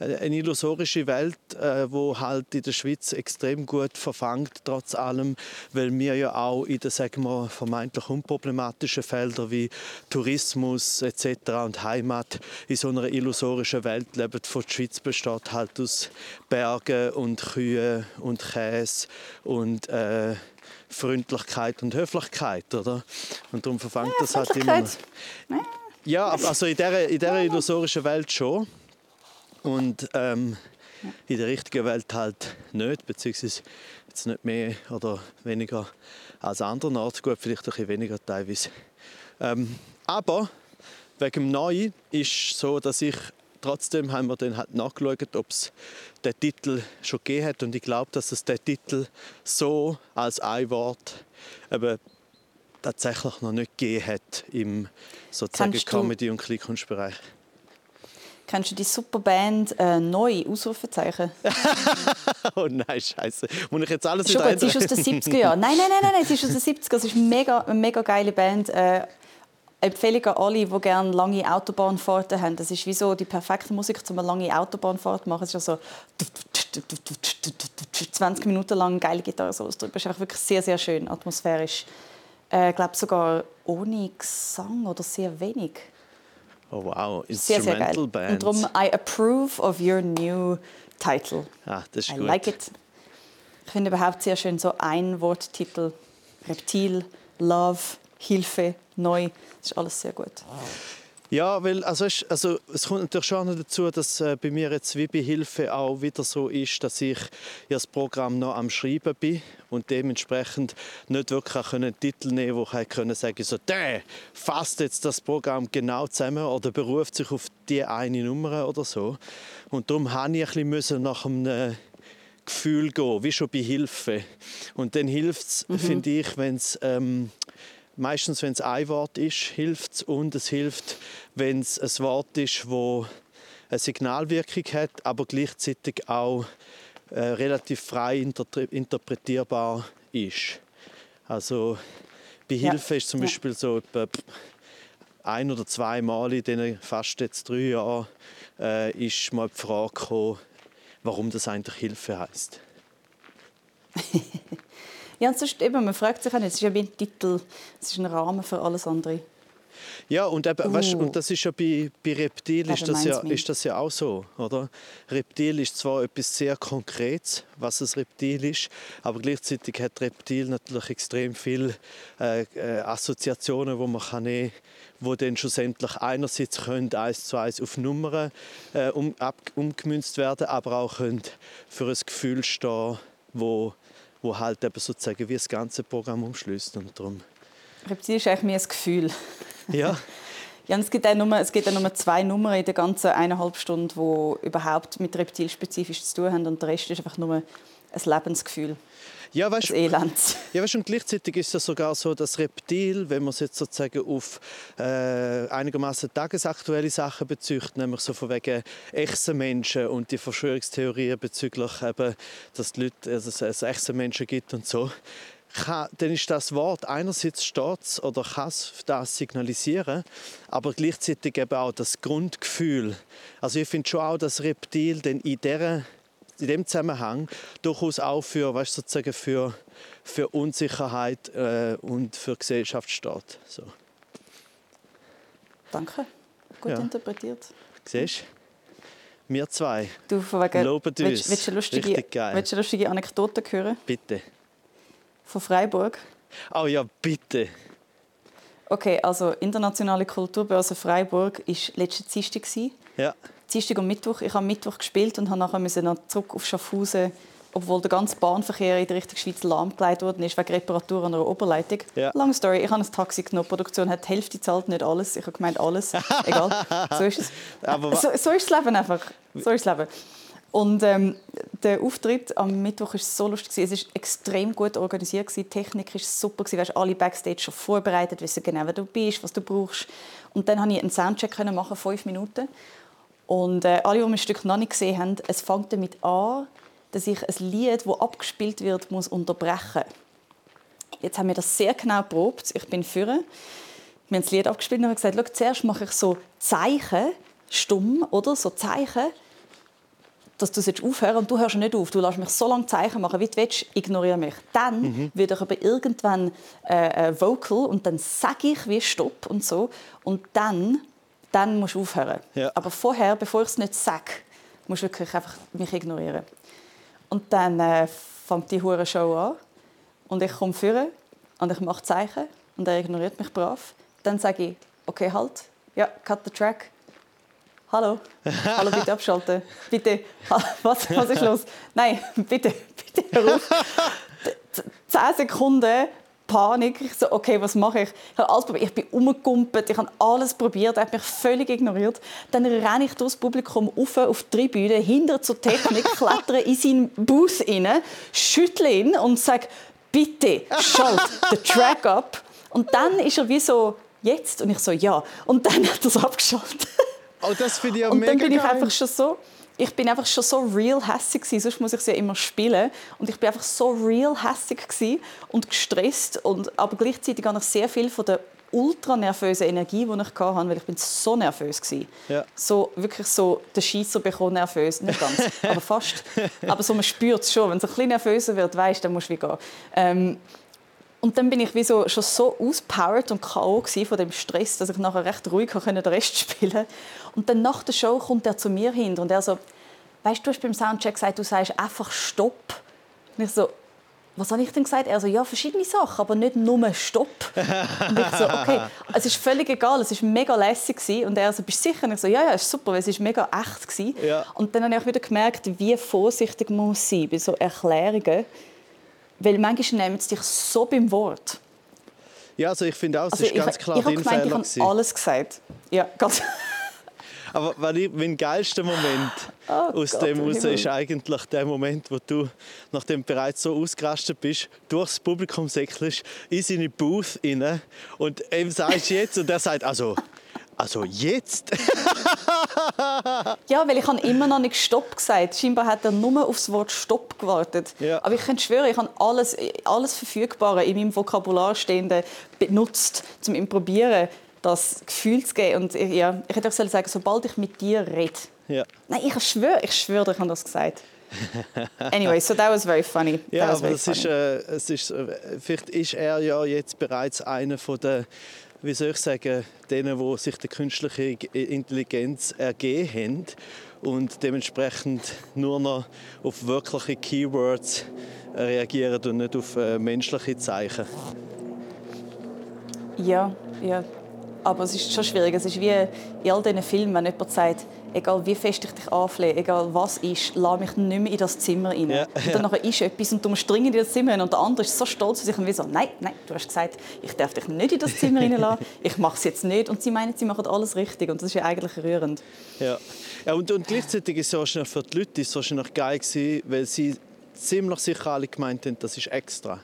eine illusorische Welt, äh, wo halt in der Schweiz extrem gut verfangt trotz allem, weil wir ja auch in den sagen wir, vermeintlich unproblematischen Feldern wie Tourismus etc. und Heimat in so einer illusorischen Welt leben. Von der Schweiz besteht halt aus Bergen und Kühen und Käse und äh, Freundlichkeit und Höflichkeit, oder? Und darum verfangt ja, das halt immer. Ja, also in dieser, in dieser illusorischen Welt schon. Und ähm, in der richtigen Welt halt nicht, beziehungsweise jetzt nicht mehr oder weniger als anderen Orten. Gut, vielleicht ein bisschen weniger teilweise. Ähm, aber wegen dem Neuen ist es so, dass ich trotzdem haben wir dann halt nachgeschaut, ob es den Titel schon gegeben hat und ich glaube, dass es den Titel so als ein Wort eben tatsächlich noch nicht gegeben hat im sozusagen Comedy- und Kleinkunstbereich. Kennst du die Superband äh, «Neu» Ausrufezeichen? oh nein, Scheiße. Muss ich jetzt alles Schon gut, sie ist aus den 70er Jahren. Nein, nein, nein, nein, nein, sie ist aus den 70er. Es ist eine mega, eine mega geile Band. Äh, Empfehlung an alle, die gerne lange Autobahnfahrten haben. Das ist wie so die perfekte Musik, um eine lange Autobahnfahrt zu machen. Es ist so 20 Minuten lang geile Gitarre so drüber. Es ist wirklich sehr, sehr schön, atmosphärisch. Ich äh, glaube sogar ohne Gesang oder sehr wenig. Oh wow, Instrumental sehr, sehr Band. Und darum, I approve of your new title. Ah, das ist I gut. like it. Ich finde überhaupt sehr schön so ein Worttitel. Reptil, Love, Hilfe, Neu. Das ist alles sehr gut. Ja, weil also, also, es kommt natürlich schon dazu, dass äh, bei mir jetzt wie bei Hilfe auch wieder so ist, dass ich ja das Programm noch am Schreiben bin und dementsprechend nicht wirklich einen Titel nehmen wo ich können sagen so, der fasst jetzt das Programm genau zusammen oder beruft sich auf die eine Nummer oder so. Und darum habe ich ein bisschen nach einem Gefühl gehen, wie schon bei Hilfe. Und dann hilft es, mhm. finde ich, wenn es ähm, meistens, wenn es ein Wort ist, hilft es und es hilft, wenn es ein Wort ist, wo eine Signalwirkung hat, aber gleichzeitig auch äh, relativ frei interpretierbar ist. Also bei Hilfe ja. ist zum Beispiel so etwa ein oder zwei Mal in den fast jetzt drei Jahren äh, ist mal die Frage gekommen, warum das eigentlich Hilfe heißt. Ja, und sonst eben, man fragt sich auch nicht, es ist ja wie ein Titel, es ist ein Rahmen für alles andere. Ja, und, eben, uh. weißt, und das ist ja bei, bei Reptil ist das, ja, ist das ja auch so, oder? Reptil ist zwar etwas sehr Konkretes, was ein Reptil ist, aber gleichzeitig hat Reptil natürlich extrem viele äh, äh, Assoziationen, wo man kann nehmen wo dann schlussendlich einerseits können eins zu eins auf Nummern äh, um, ab, umgemünzt werden, aber auch können für ein Gefühl stehen, wo wo halt eben sozusagen wie das ganze Programm umschließt und darum. Reptil ist eigentlich mehr ein Gefühl. Ja. ja es, gibt nur, es gibt nur zwei Nummern in der ganzen eineinhalb Stunden, die überhaupt mit Reptil spezifisch zu tun haben und der Rest ist einfach nur ein Lebensgefühl. Ja, weißt, das Elend. Ja, weißt, und gleichzeitig ist es sogar so, dass Reptil, wenn man es jetzt sozusagen auf äh, einigermaßen tagesaktuelle Sachen bezieht, nämlich so von wegen echten Menschen und die Verschwörungstheorien bezüglich eben, dass die Leute, also es echte Menschen gibt und so, kann, dann ist das Wort einerseits steht oder kann es das signalisieren, aber gleichzeitig eben auch das Grundgefühl. Also ich finde schon auch, dass Reptil dann in dieser in dem Zusammenhang durchaus auch für, weißt, sozusagen für, für Unsicherheit äh, und für Gesellschaft steht. So. Danke, gut ja. interpretiert. Siehst du? Wir zwei du, von wegen, loben uns. Willst, willst, du lustige, willst du eine lustige Anekdote hören? Bitte. Von Freiburg? Oh ja, bitte. Okay, also internationale Kulturbörse Freiburg war letzte Dienstag. Ja. Dienstag und Mittwoch. Ich habe Mittwoch gespielt und habe nachher noch zurück auf Schaffhausen, obwohl der ganze Bahnverkehr in der Richtung Schweiz lahmgelegt worden ist wegen Reparatur an einer Oberleitung. Ja. Long story, ich habe ein Taxi genommen. Die Produktion hat die Hälfte zahlt, nicht alles. Ich habe gemeint, alles. Egal. So ist es. Aber so, so, ist das Leben einfach. So ist das Leben. Und ähm, der Auftritt am Mittwoch war so lustig. Es war extrem gut organisiert. Die Technik war super. Du hast alle Backstage schon vorbereitet, wissen genau, wer du bist, was du brauchst. Und dann konnte ich einen Soundcheck machen, fünf Minuten. Und äh, alle, die mein Stück noch nicht gesehen haben, es fängt damit an, dass ich ein Lied, das abgespielt wird, muss unterbrechen muss. Jetzt haben wir das sehr genau probiert. Ich bin führen. Wir haben das Lied abgespielt und haben gesagt, zuerst mache ich so Zeichen, stumm, oder? So Zeichen, dass du jetzt aufhören und du hörst nicht auf. Du lässt mich so lange Zeichen machen, wie du willst, ignoriere mich. Dann mhm. wird ich aber irgendwann äh, äh, vocal und dann sage ich wie Stopp und so. Und dann dann musst du aufhören. Ja. Aber vorher, bevor ich es nicht sage, musst du wirklich einfach mich ignorieren. Und dann äh, fängt die hure Show an und ich komme führen und ich mache Zeichen und er ignoriert mich brav. Dann sage ich, okay, halt, ja, cut the track. Hallo, hallo, bitte abschalten. Bitte, was, was ist los? Nein, bitte, bitte hör auf. Zehn Sekunden Panik. Ich so, okay, was mache ich? Ich habe alles probiert. Ich bin umgekumpelt, ich habe alles probiert, er hat mich völlig ignoriert. Dann renne ich durchs Publikum auf, auf die Tribüne, hinter zur Technik, klettere in seinen Bus rein, schüttle ihn und sage, bitte, schalt den Track ab. Und dann ist er wie so, jetzt? Und ich so, ja. Und dann hat er es abgeschaltet. Oh, das finde ich ja Und dann bin ich geil. einfach schon so ich bin einfach schon so real hässig gewesen, sonst muss ich sie ja immer spielen und ich bin einfach so real hässig und gestresst und aber gleichzeitig habe ich sehr viel von der ultra nervösen Energie, die ich hatte, weil ich bin so nervös war. Ja. So wirklich so der Schießer bekommt nervös, nicht ganz, aber fast. Aber so man spürt es schon, wenn es ein bisschen nervöser wird, weißt, dann musst du wie gehen. Ähm, und dann bin ich wie so, schon so auspowered und K.O. von dem Stress, dass ich nachher recht ruhig den Rest spielen Und dann nach der Show kommt er zu mir hin und er so, weißt du, du hast beim Soundcheck gesagt, du sagst einfach Stopp. Und ich so, was habe ich denn gesagt? Er so, ja, verschiedene Sachen, aber nicht nur Stopp. Und ich so, okay, es ist völlig egal, es war mega lässig. Und er so, bist du sicher? Und ich so, ja, ja, ist super, weil es ist mega echt. Ja. Und dann habe ich auch wieder gemerkt, wie vorsichtig man muss sein bei so Erklärungen. Weil manchmal nehmen sie dich so beim Wort. Ja, also ich finde auch, es also ist ganz ich, klar ich, dein ich gemeint, Fehler Ich habe alles gesagt. Ja, ganz Aber mein geilster Moment oh aus Gott, dem raus ist eigentlich der Moment, wo du, nachdem du bereits so ausgerastet bist, durchs Publikum säckelst, in seine Booth rein und ihm sagst jetzt und er sagt, also, also jetzt? Ja, weil ich habe immer noch nicht Stopp gesagt. Scheinbar hat er nur auf das Wort Stopp gewartet. Ja. Aber ich kann schwören, ich habe alles, alles Verfügbare in meinem Vokabular stehende benutzt, um ihm probieren, das Gefühl zu geben. Und ich, ja, ich hätte auch sagen, sobald ich mit dir rede. Ja. Nein, ich schwöre, ich schwöre, ich habe das gesagt. Anyway, so that was very funny. Ja, was aber very das ist, äh, es ist, äh, vielleicht ist er ja jetzt bereits einer von der, wie soll ich sagen, denen, die sich der künstliche Intelligenz ergeben haben und dementsprechend nur noch auf wirkliche Keywords reagieren und nicht auf äh, menschliche Zeichen. Ja, ja. aber es ist schon schwierig. Es ist wie in all diesen Filmen, wenn jemand sagt, egal wie fest ich dich anflehe, egal was ist, lass mich nicht mehr in das Zimmer rein. Ja, und dann ja. ist etwas und du musst dringend in das Zimmer rein und der andere ist so stolz auf sich und wie so, nein, nein, du hast gesagt, ich darf dich nicht in das Zimmer reinlassen, ich mache es jetzt nicht. Und sie meinen, sie machen alles richtig und das ist ja eigentlich rührend. Ja, ja und, und gleichzeitig ist es für die Leute ist noch geil gewesen, weil sie ziemlich sicher alle gemeint haben, das ist extra.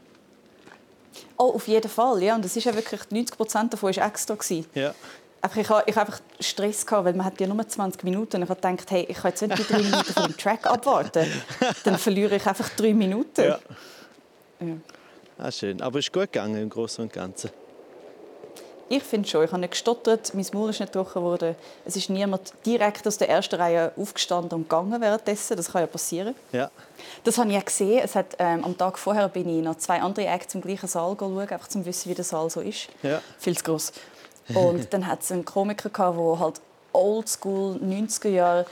Oh, auf jeden Fall, ja. Und das ist ja wirklich 90 Prozent davon war extra Ja. Einfach, ich hatte einfach Stress, gehabt, weil man hat ja nur 20 Minuten. Und ich habe gedacht, hey, ich kann jetzt nicht die drei Minuten von dem Track abwarten. Dann verliere ich einfach drei Minuten. Ja. ja. Ah, schön. Aber es ist gut gegangen im Großen und Ganzen. Ich finde schon. Ich habe nicht gestottert, mein Maul ist nicht gebrochen worden. Es ist niemand direkt aus der ersten Reihe aufgestanden und gegangen währenddessen. Das kann ja passieren. Ja. Das habe ich ja gesehen. Es hat, ähm, am Tag vorher bin ich noch zwei andere Acts im gleichen Saal schauen, einfach um zu wissen, wie der Saal so ist. Ja. Viel zu groß. Und dann hat es einen Komiker der halt oldschool 90er Jahre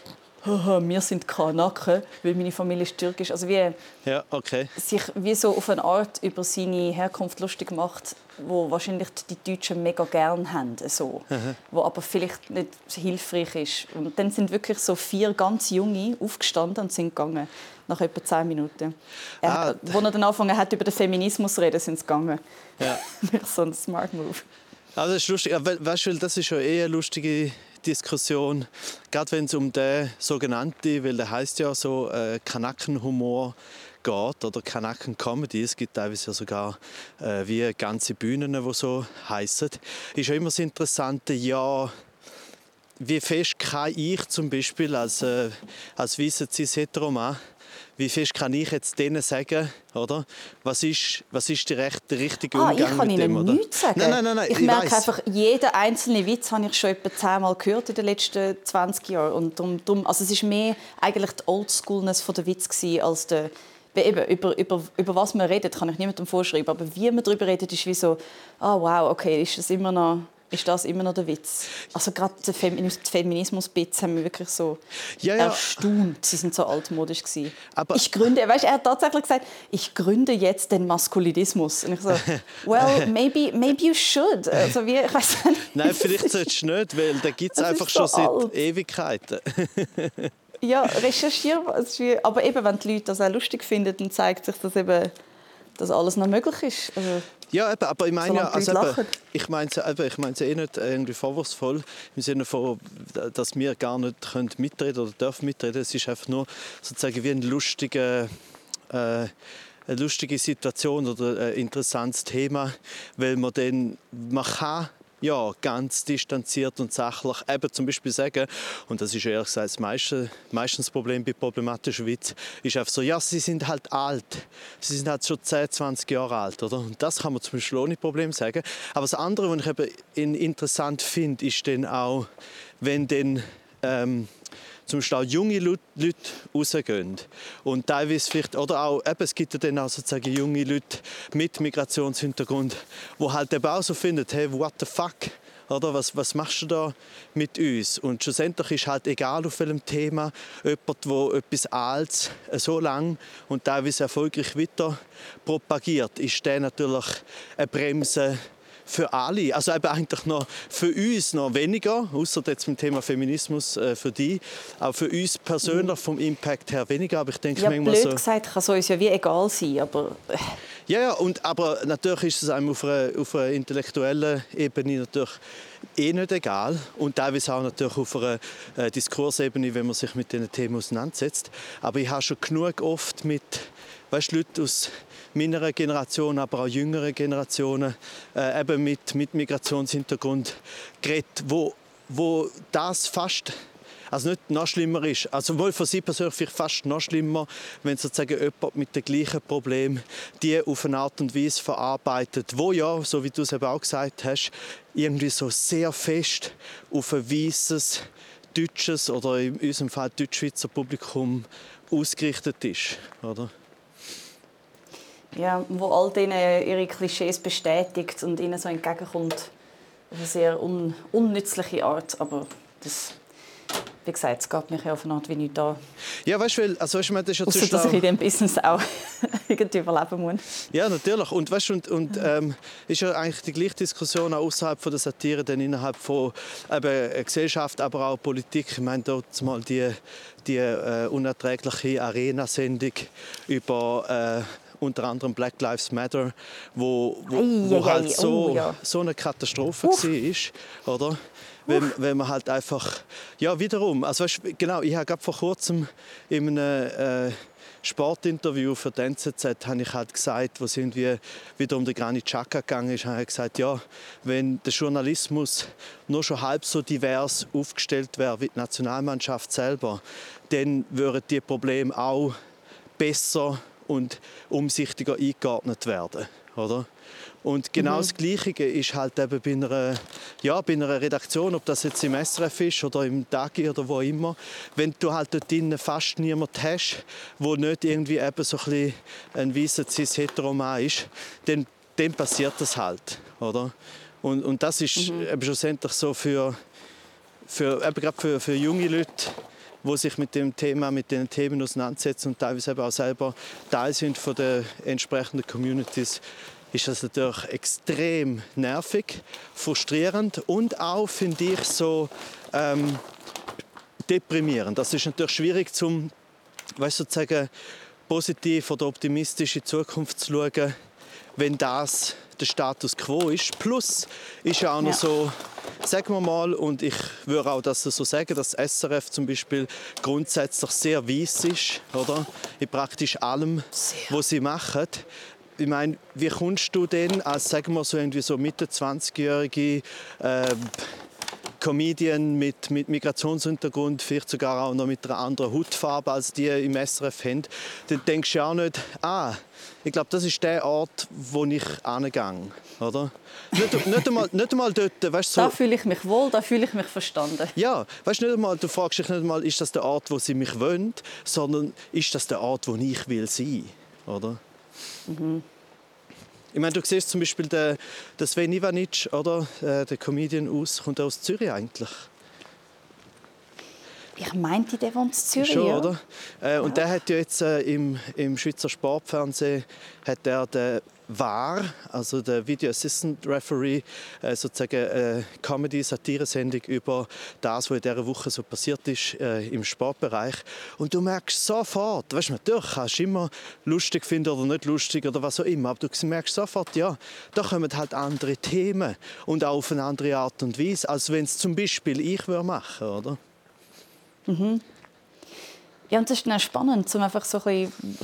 wir sind Kanaken, weil meine Familie ist türkisch. Also wie ja, okay. sich wie so auf eine Art über seine Herkunft lustig macht, wo wahrscheinlich die Deutschen mega gern haben, so, wo aber vielleicht nicht hilfreich ist. Und dann sind wirklich so vier ganz junge aufgestanden und sind gegangen nach etwa zehn Minuten. Er, ah. Als er dann angefangen hat über den Feminismus zu reden, sind sie gegangen. Ja. so ein smart Move. Also das ist lustig. Weißt du, das ist schon eher eine lustige Diskussion, gerade wenn es um den sogenannten, weil der heißt ja so äh, Kanakenhumor geht oder Kanaken-Comedy. Es gibt teilweise ja sogar äh, wie ganze Bühnen, die so heißen. Ist ja immer das Interessante, ja, wie fest kann ich zum Beispiel als, äh, als weißer Cis-Heteroman wie fest kann ich jetzt denen sagen, oder? Was ist, was ist der, recht, der richtige Umgang ah, ich kann mit Ihnen dem, oder? nichts sagen. Nein, nein, nein, nein ich, ich merke weiss. einfach, jeden einzelnen Witz habe ich schon etwa zehnmal gehört in den letzten 20 Jahren. Und darum, darum, also es war mehr eigentlich die Oldschoolness der Witz als der Eben, über, über, über was man redet, kann ich niemandem vorschreiben. Aber wie man darüber redet, ist wie so, ah oh, wow, okay, ist das immer noch ist das immer noch der Witz. Also gerade die Feminismus-Bits haben mich wirklich so ja, ja. erstaunt. Sie sind so altmodisch gewesen. Aber ich gründe, weißt, er hat tatsächlich gesagt, ich gründe jetzt den Maskulinismus. Und ich so, well, maybe, maybe you should. Also wie, ich weiß nicht. Nein, vielleicht solltest du nicht, weil da gibt es einfach so schon alt. seit Ewigkeiten. ja, recherchieren. Aber eben, wenn die Leute das auch lustig finden, dann zeigt sich, dass eben dass alles noch möglich ist. Also, ja, eben, aber ich meine ja, also eben, ich meine es ich meine eh nicht irgendwie vorwurfsvoll im Sinne von, dass wir gar nicht können mitreden oder dürfen mitreden. Es ist einfach nur sozusagen wie ein lustiger äh, eine lustige Situation oder ein interessantes Thema, weil man dann man kann ja, ganz distanziert und sachlich eben zum Beispiel sagen, und das ist ehrlich gesagt das meiste, meistens das Problem bei problematischen Witz, ist einfach so, ja, sie sind halt alt. Sie sind halt schon 10, 20 Jahre alt, oder? Und das kann man zum Beispiel ohne Problem sagen. Aber das andere, was ich eben interessant finde, ist dann auch, wenn dann ähm, zum Beispiel junge Leute rausgehen. Und teilweise vielleicht, oder auch, eben, es gibt ja dann auch sozusagen junge Leute mit Migrationshintergrund, die halt eben auch so finden, hey, what the fuck, oder was, was machst du da mit uns? Und schlussendlich ist halt egal auf welchem Thema jemand, der etwas Altes so lang und teilweise erfolgreich weiter propagiert, ist der natürlich eine Bremse für alle. Also eben eigentlich noch für uns noch weniger, außer jetzt mit dem Thema Feminismus äh, für die. Auch für uns persönlich vom Impact her weniger. Aber ich denke ja, manchmal blöd so, gesagt, kann es uns ja wie egal sein, aber... Äh. Ja, ja, und, aber natürlich ist es einem auf einer, auf einer intellektuellen Ebene natürlich eh nicht egal und teilweise auch natürlich auf einer äh, Diskursebene, wenn man sich mit diesen Themen auseinandersetzt. Aber ich habe schon genug oft mit weißt, Leuten aus meiner Generation, aber auch jüngeren Generationen äh, eben mit, mit Migrationshintergrund geredet, wo, wo das fast also nicht noch schlimmer ist. Also wohl für sie persönlich fast noch schlimmer, wenn sozusagen jemand mit dem gleichen Problem die auf eine Art und Weise verarbeitet, wo ja, so wie du es eben auch gesagt hast, irgendwie so sehr fest auf ein weißes deutsches oder in unserem Fall deutsch-schweizer Publikum ausgerichtet ist, oder? Ja, wo all denen ihre Klischees bestätigt und ihnen so entgegenkommt. Auf eine sehr un unnützliche Art, aber das wie gesagt, es geht mich auf eine Art wie nicht da. Ja, weißt du, also, weißt, das ist ja Ausser, dass ich in diesem Business auch irgendwie überleben muss. Ja, natürlich. Und, weißt, und, und ähm, ist ja eigentlich die gleiche Diskussion auch außerhalb von der Satire, dann innerhalb von eben, Gesellschaft, aber auch Politik. Ich meine, dort mal die, die äh, unerträgliche Arena-Sendung über äh, unter anderem Black Lives Matter, wo, wo, wo halt so, oh, ja. so eine Katastrophe war, oder? wenn, wenn man halt einfach, ja wiederum, also weißt, genau, ich habe vor kurzem in einem äh, Sportinterview für die NZZ habe ich halt gesagt, wo es irgendwie wieder um den Granit Xhaka gegangen ist, habe ich gesagt, ja, wenn der Journalismus nur schon halb so divers aufgestellt wäre wie die Nationalmannschaft selber, dann würden die Probleme auch besser und umsichtiger eingeordnet werden, oder? Und genau mhm. das Gleiche ist halt eben bei einer, ja, bei einer Redaktion, ob das jetzt im SRF ist oder im Tagi oder wo immer, wenn du halt dort drinnen fast niemanden hast, der nicht irgendwie eben so ein, bisschen ein weißer cis-heteroman ist, dann, dann passiert das halt, oder? Und, und das ist mhm. eben schlussendlich so für, für, eben gerade für, für junge Leute, die sich mit dem Thema, mit den Themen auseinandersetzen und teilweise eben auch selber Teil sind von der entsprechenden Communities, ist das natürlich extrem nervig, frustrierend und auch, finde ich, so ähm, deprimierend. Das ist natürlich schwierig, zum, weißt, sozusagen positiv oder optimistisch in die Zukunft zu schauen, wenn das der Status quo ist. Plus ist ja auch noch ja. so, sagen wir mal, und ich würde auch das so sagen, dass SRF zum Beispiel grundsätzlich sehr weiss ist, oder? In praktisch allem, sehr. was sie machen ich meine, wie kommst du denn als, sagen wir so, irgendwie so Mitte 20-jährige äh, Comedian mit, mit Migrationshintergrund, vielleicht sogar auch noch mit einer anderen Hautfarbe als die im SRF haben, dann denkst du ja auch nicht, ah, ich glaube, das ist der Ort, wo ich hingehe, oder? Nicht, nicht, einmal, nicht einmal dort, weißt so, Da fühle ich mich wohl, da fühle ich mich verstanden. Ja, weißt nicht einmal, du fragst dich nicht einmal, ist das der Ort, wo sie mich wollen, sondern ist das der Ort, wo ich will sein, oder? Mhm. Ich meine, du siehst zum Beispiel den, den Sven Ivanic, oder? Äh, der Comedian aus, kommt aus Zürich eigentlich. Ich meinte, der wohnt in Zürich, Schon, ja. oder? Äh, und der hat ja jetzt äh, im, im Schweizer Sportfernsehen hat er den war, also der Video Assistant Referee, äh, sozusagen eine äh, Comedy-Satire-Sendung über das, was in dieser Woche so passiert ist äh, im Sportbereich. Und du merkst sofort, weißt du, natürlich kannst du immer lustig finden oder nicht lustig oder was auch immer, aber du merkst sofort, ja, da kommen halt andere Themen und auch auf eine andere Art und Weise, als wenn es zum Beispiel ich machen würde, oder? Mhm. Ja, und das ist dann spannend, um einfach so ein bisschen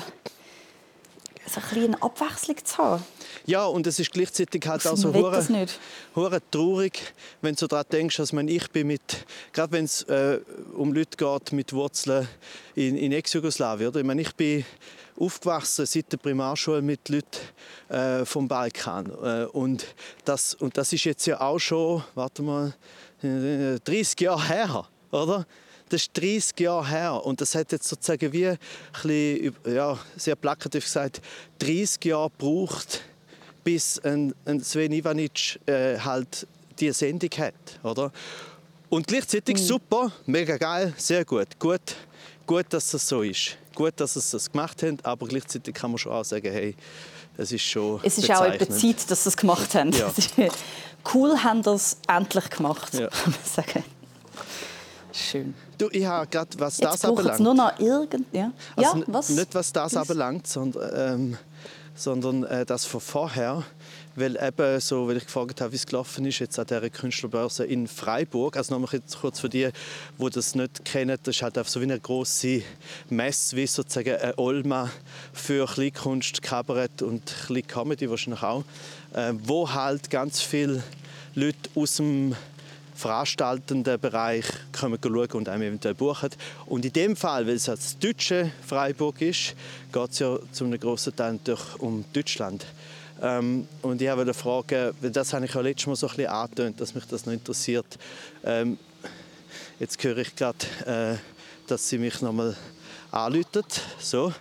so ein eine Abwechslung zu haben. Ja, und es ist gleichzeitig halt auch so hure, hure traurig, wenn du daran denkst, dass man ich bin mit, gerade wenn es äh, um Leute geht mit Wurzeln in, in Ex-Jugoslawien, Ich meine, ich bin aufgewachsen seit der Primarschule mit Leuten äh, vom Balkan äh, und das und das ist jetzt ja auch schon, warte mal, 30 äh, Jahre her, oder? Das ist 30 Jahre her und das hat jetzt sozusagen wie ein bisschen, ja, sehr plakativ gesagt, 30 Jahre gebraucht, bis ein, ein Sven Ivanic äh, halt diese Sendung hat, oder? Und gleichzeitig mhm. super, mega geil, sehr gut. Gut, gut, dass es so ist. Gut, dass sie es gemacht haben, aber gleichzeitig kann man schon auch sagen, hey, es ist schon Es ist auch etwa Zeit, dass sie es gemacht haben. Ja. cool haben es endlich gemacht, ja. kann man sagen. Schön. Du, ich habe gerade, was Jetzt das anbelangt. nur noch irgend... Ja, also ja was? Nicht, was das anbelangt, sondern, ähm, sondern äh, das von vorher. Weil eben so, weil ich gefragt habe, wie es gelaufen ist, jetzt an dieser Künstlerbörse in Freiburg. Also nochmal kurz für die, die das nicht kennen, das ist halt einfach so wie eine große Messe, wie sozusagen eine Olma für Kleinkunst, Kabarett und Comedy wahrscheinlich auch, äh, wo halt ganz viele Leute aus dem veranstaltenden Bereich kommen schauen und einem eventuell buchen. Und in dem Fall, weil es das deutsche Freiburg ist, geht es ja zu einem grossen Teil um Deutschland. Ähm, und ich wollte fragen, das habe ich ja letztes Mal so ein bisschen angetönt, dass mich das noch interessiert. Ähm, jetzt höre ich gerade, äh, dass sie mich noch mal anläutet. So,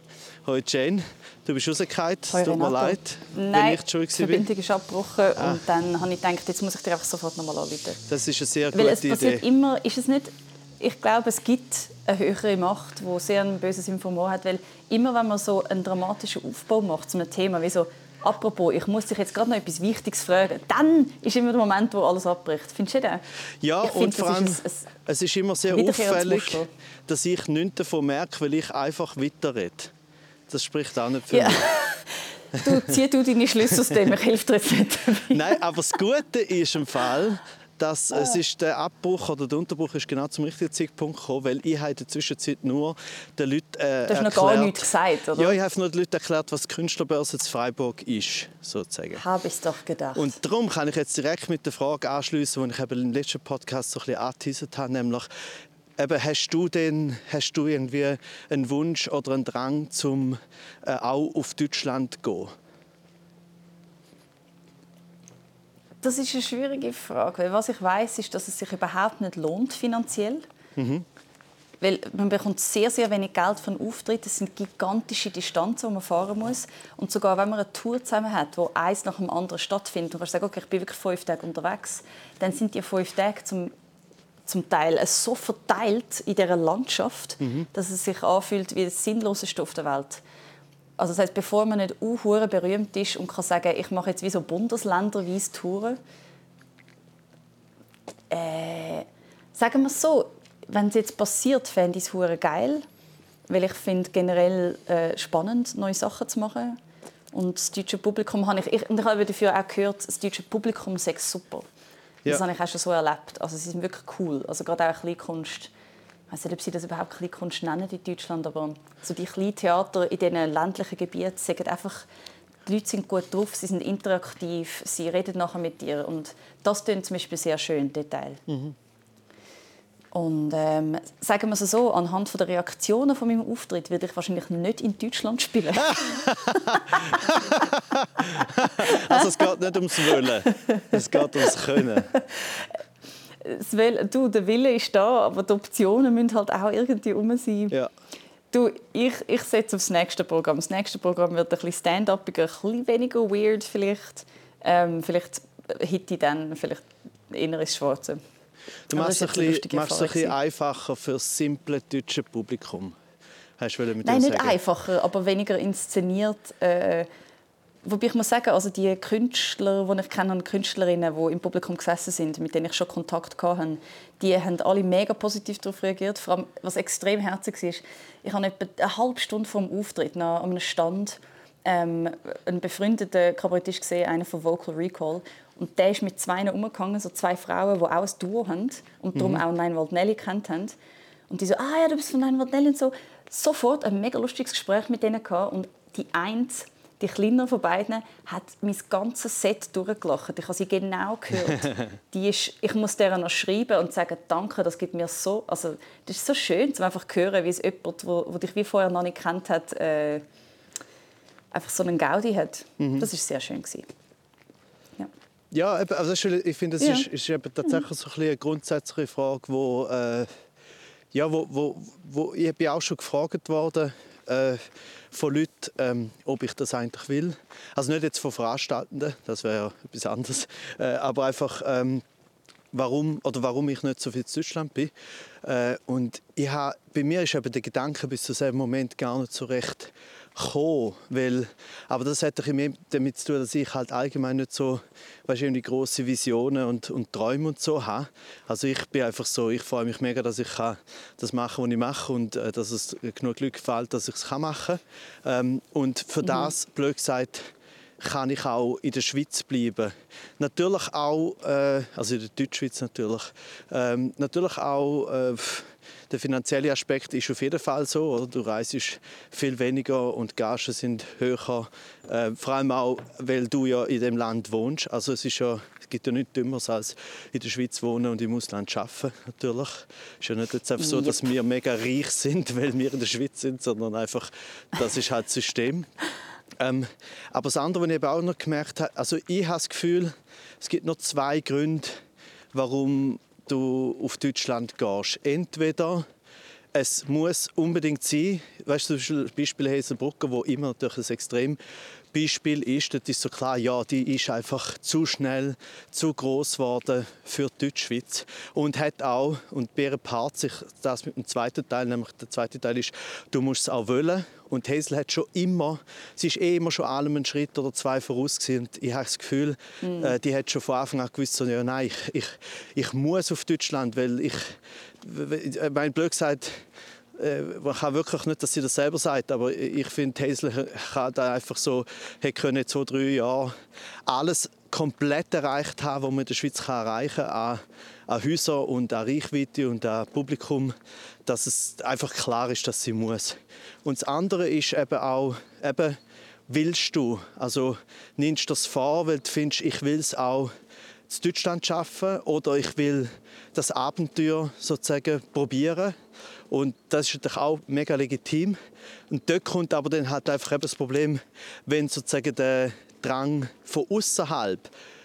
Hallo Jane. Du bist rausgefallen, es tut mir leid, Nein, wenn ich schuld die Verbindung ist abgebrochen ah. und dann habe ich gedacht, jetzt muss ich dir einfach sofort nochmal anrufen. Das ist eine sehr Weil gute es passiert Idee. immer, ist es nicht, ich glaube, es gibt eine höhere Macht, die sehr ein böses Informat hat, weil immer wenn man so einen dramatischen Aufbau macht zu einem Thema, wie so Apropos, ich muss dich jetzt gerade noch etwas Wichtiges fragen. Dann ist immer der Moment, wo alles abbricht. Findest du das? Ja, ich und vor allem, ein, ein es ist immer sehr auffällig, dass ich nichts davon merke, weil ich einfach weiterrede. Das spricht auch nicht für ja. mich. Du, zieh du deine Schlüsse aus dem, ich helfe dir jetzt nicht. Nein, aber das Gute ist im Fall, dass ah. es ist der Abbruch oder der Unterbruch ist genau zum richtigen Zeitpunkt gekommen, weil ich habe in der Zwischenzeit nur den Leuten äh, Du hast noch gar nichts gesagt, oder? Ja, ich habe nur den Leuten erklärt, was die Künstlerbörse in Freiburg ist, sozusagen. Habe ich doch gedacht. Und darum kann ich jetzt direkt mit der Frage anschließen, die ich eben im letzten Podcast so ein bisschen angeteasert habe, nämlich Eben, hast du denn hast du irgendwie einen Wunsch oder einen Drang, zum äh, auch auf Deutschland zu gehen? Das ist eine schwierige Frage. Weil was ich weiß, ist, dass es sich überhaupt nicht lohnt finanziell. Mhm. Weil man bekommt sehr, sehr wenig Geld für einen Auftritt. Es sind gigantische Distanzen, die man fahren muss. Und sogar wenn man eine Tour zusammen hat, wo eins nach dem anderen stattfindet, und man sagt, okay, ich bin wirklich fünf Tage unterwegs, dann sind die fünf Tage zum, zum Teil so verteilt in dieser Landschaft, mhm. dass es sich anfühlt wie das sinnloseste auf der Welt. Also das heißt, bevor man nicht uh, berühmt ist und kann sagen, ich mache jetzt wie so bundesländerweise Touren, äh, sagen wir es so, wenn es jetzt passiert, fände ich es geil, weil ich finde generell äh, spannend, neue Sachen zu machen. Und das deutsche Publikum habe ich, ich, und ich habe dafür auch gehört, das deutsche Publikum sei super. Ja. Das habe ich auch schon so erlebt. Also sie sind wirklich cool. Also gerade auch Kleinkunst ich weiß nicht, ob sie das überhaupt Kleinkunst nennen in Deutschland, aber so die Kleintheater in diesen ländlichen Gebieten sagen einfach, die Leute sind gut drauf, sie sind interaktiv, sie reden nachher mit dir und das klingt zum Beispiel sehr schön, Detail. Mhm. Und ähm, sagen wir es so, anhand der Reaktionen von meinem Auftritt würde ich wahrscheinlich nicht in Deutschland spielen. also es geht nicht ums Wollen, es geht ums Können. Will, du, der Wille ist da, aber die Optionen müssen halt auch irgendwie um sein. Ja. Du, ich, ich setze auf das nächste Programm. Das nächste Programm wird ein bisschen stand-upiger, ein bisschen weniger weird vielleicht. Ähm, vielleicht hätte ich dann vielleicht inneres Schwarze. Du machst es ein bisschen, einfacher für das simple deutsche Publikum. Hast du mit Nein, nicht sagen? einfacher, aber weniger inszeniert. Äh, Wobei ich muss sagen, also die Künstler, die ich kenne, und Künstlerinnen, die im Publikum gesessen sind, mit denen ich schon Kontakt hatte, die haben alle mega positiv darauf reagiert. Vor allem, was extrem herzig ist, ich habe etwa eine halbe Stunde vor dem Auftritt an einem Stand ähm, einen befreundeten Kabarettist gesehen, einer von Vocal Recall. Und der ist mit zwei umgegangen, so zwei Frauen, die auch ein Duo haben und darum mhm. auch Nine Volt Nelly kennt haben. Und die so, ah ja, du bist von Nine Volt Nelly und so. Sofort ein mega lustiges Gespräch mit denen gehabt. Und die eins die kleinere von beiden hat mein ganzes Set durchgelacht. Ich habe sie genau gehört. Die ist, ich muss der noch schreiben und sagen, danke, das gibt mir so... Also, das ist so schön, zu einfach hören, wie es jemand, wo, wo dich wie vorher noch nicht kennt hat, äh, einfach so einen Gaudi hat. Mhm. Das war sehr schön. Gewesen. Ja. Ja, also ich finde, das ja. ist, ist eben tatsächlich so ein eine grundsätzliche Frage, wo, äh, ja, wo, wo, wo ich bin auch schon gefragt worden, äh, von Leuten, ähm, ob ich das eigentlich will. Also nicht jetzt von Veranstaltenden, das wäre etwas anderes, äh, aber einfach ähm, warum oder warum ich nicht so viel in Deutschland bin. Äh, und ich habe, bei mir ist eben der Gedanke bis zu diesem Moment gar nicht so recht gekommen, weil, aber das hat mehr damit zu tun, dass ich halt allgemein nicht so wahrscheinlich große Visionen und, und Träume und so habe. Also ich bin einfach so, ich freue mich mega, dass ich kann das machen, was ich mache und äh, dass es genug Glück gefällt, dass ich es machen kann. Ähm, und für mhm. das, blöd gesagt, kann ich auch in der Schweiz bleiben. Natürlich auch, äh, also in der Deutschschweiz natürlich, ähm, natürlich auch äh, der finanzielle Aspekt ist auf jeden Fall so. Oder? Du reist viel weniger und die Gagen sind höher. Äh, vor allem auch, weil du ja in dem Land wohnst. Also es, ist ja, es gibt ja nichts Dümmeres als in der Schweiz wohnen und im Ausland arbeiten. Natürlich. Es ist ja nicht jetzt einfach so, dass wir mega reich sind, weil wir in der Schweiz sind, sondern einfach, das ist halt das System. Ähm, aber das andere, was ich eben auch noch gemerkt habe, also ich habe das Gefühl, es gibt noch zwei Gründe, warum du auf Deutschland gehst. Entweder es muss unbedingt sein, weißt du, zum Beispiel Hazelbrugger, wo immer natürlich ein extrem Beispiel ist, das ist so klar, ja, die ist einfach zu schnell, zu groß geworden für die Deutschschweiz und hat auch, und Bären paart sich das mit dem zweiten Teil, nämlich der zweite Teil ist, du musst es auch wollen und Hazel hat schon immer, sie ist eh immer schon allem einen Schritt oder zwei voraus gewesen. und ich habe das Gefühl, mhm. äh, die hat schon von Anfang an gewusst, so, ja, nein, ich, ich, ich muss auf Deutschland, weil ich, mein blöd gesagt, äh, man kann wirklich nicht, dass sie das selber sagt, aber ich finde, Hazel kann da einfach so, hat können zwei, drei Jahre alles komplett erreicht haben, was man in der Schweiz kann erreichen kann, an, an Häusern und an Reichweite und an Publikum, dass es einfach klar ist, dass sie muss. Und das andere ist eben auch, eben, willst du, also nimmst du das vor, weil du findest, ich will es auch in Deutschland schaffen oder ich will das Abenteuer sozusagen probieren und das ist natürlich auch mega legitim. Und dort kommt aber dann halt einfach das Problem, wenn sozusagen der Drang von außerhalb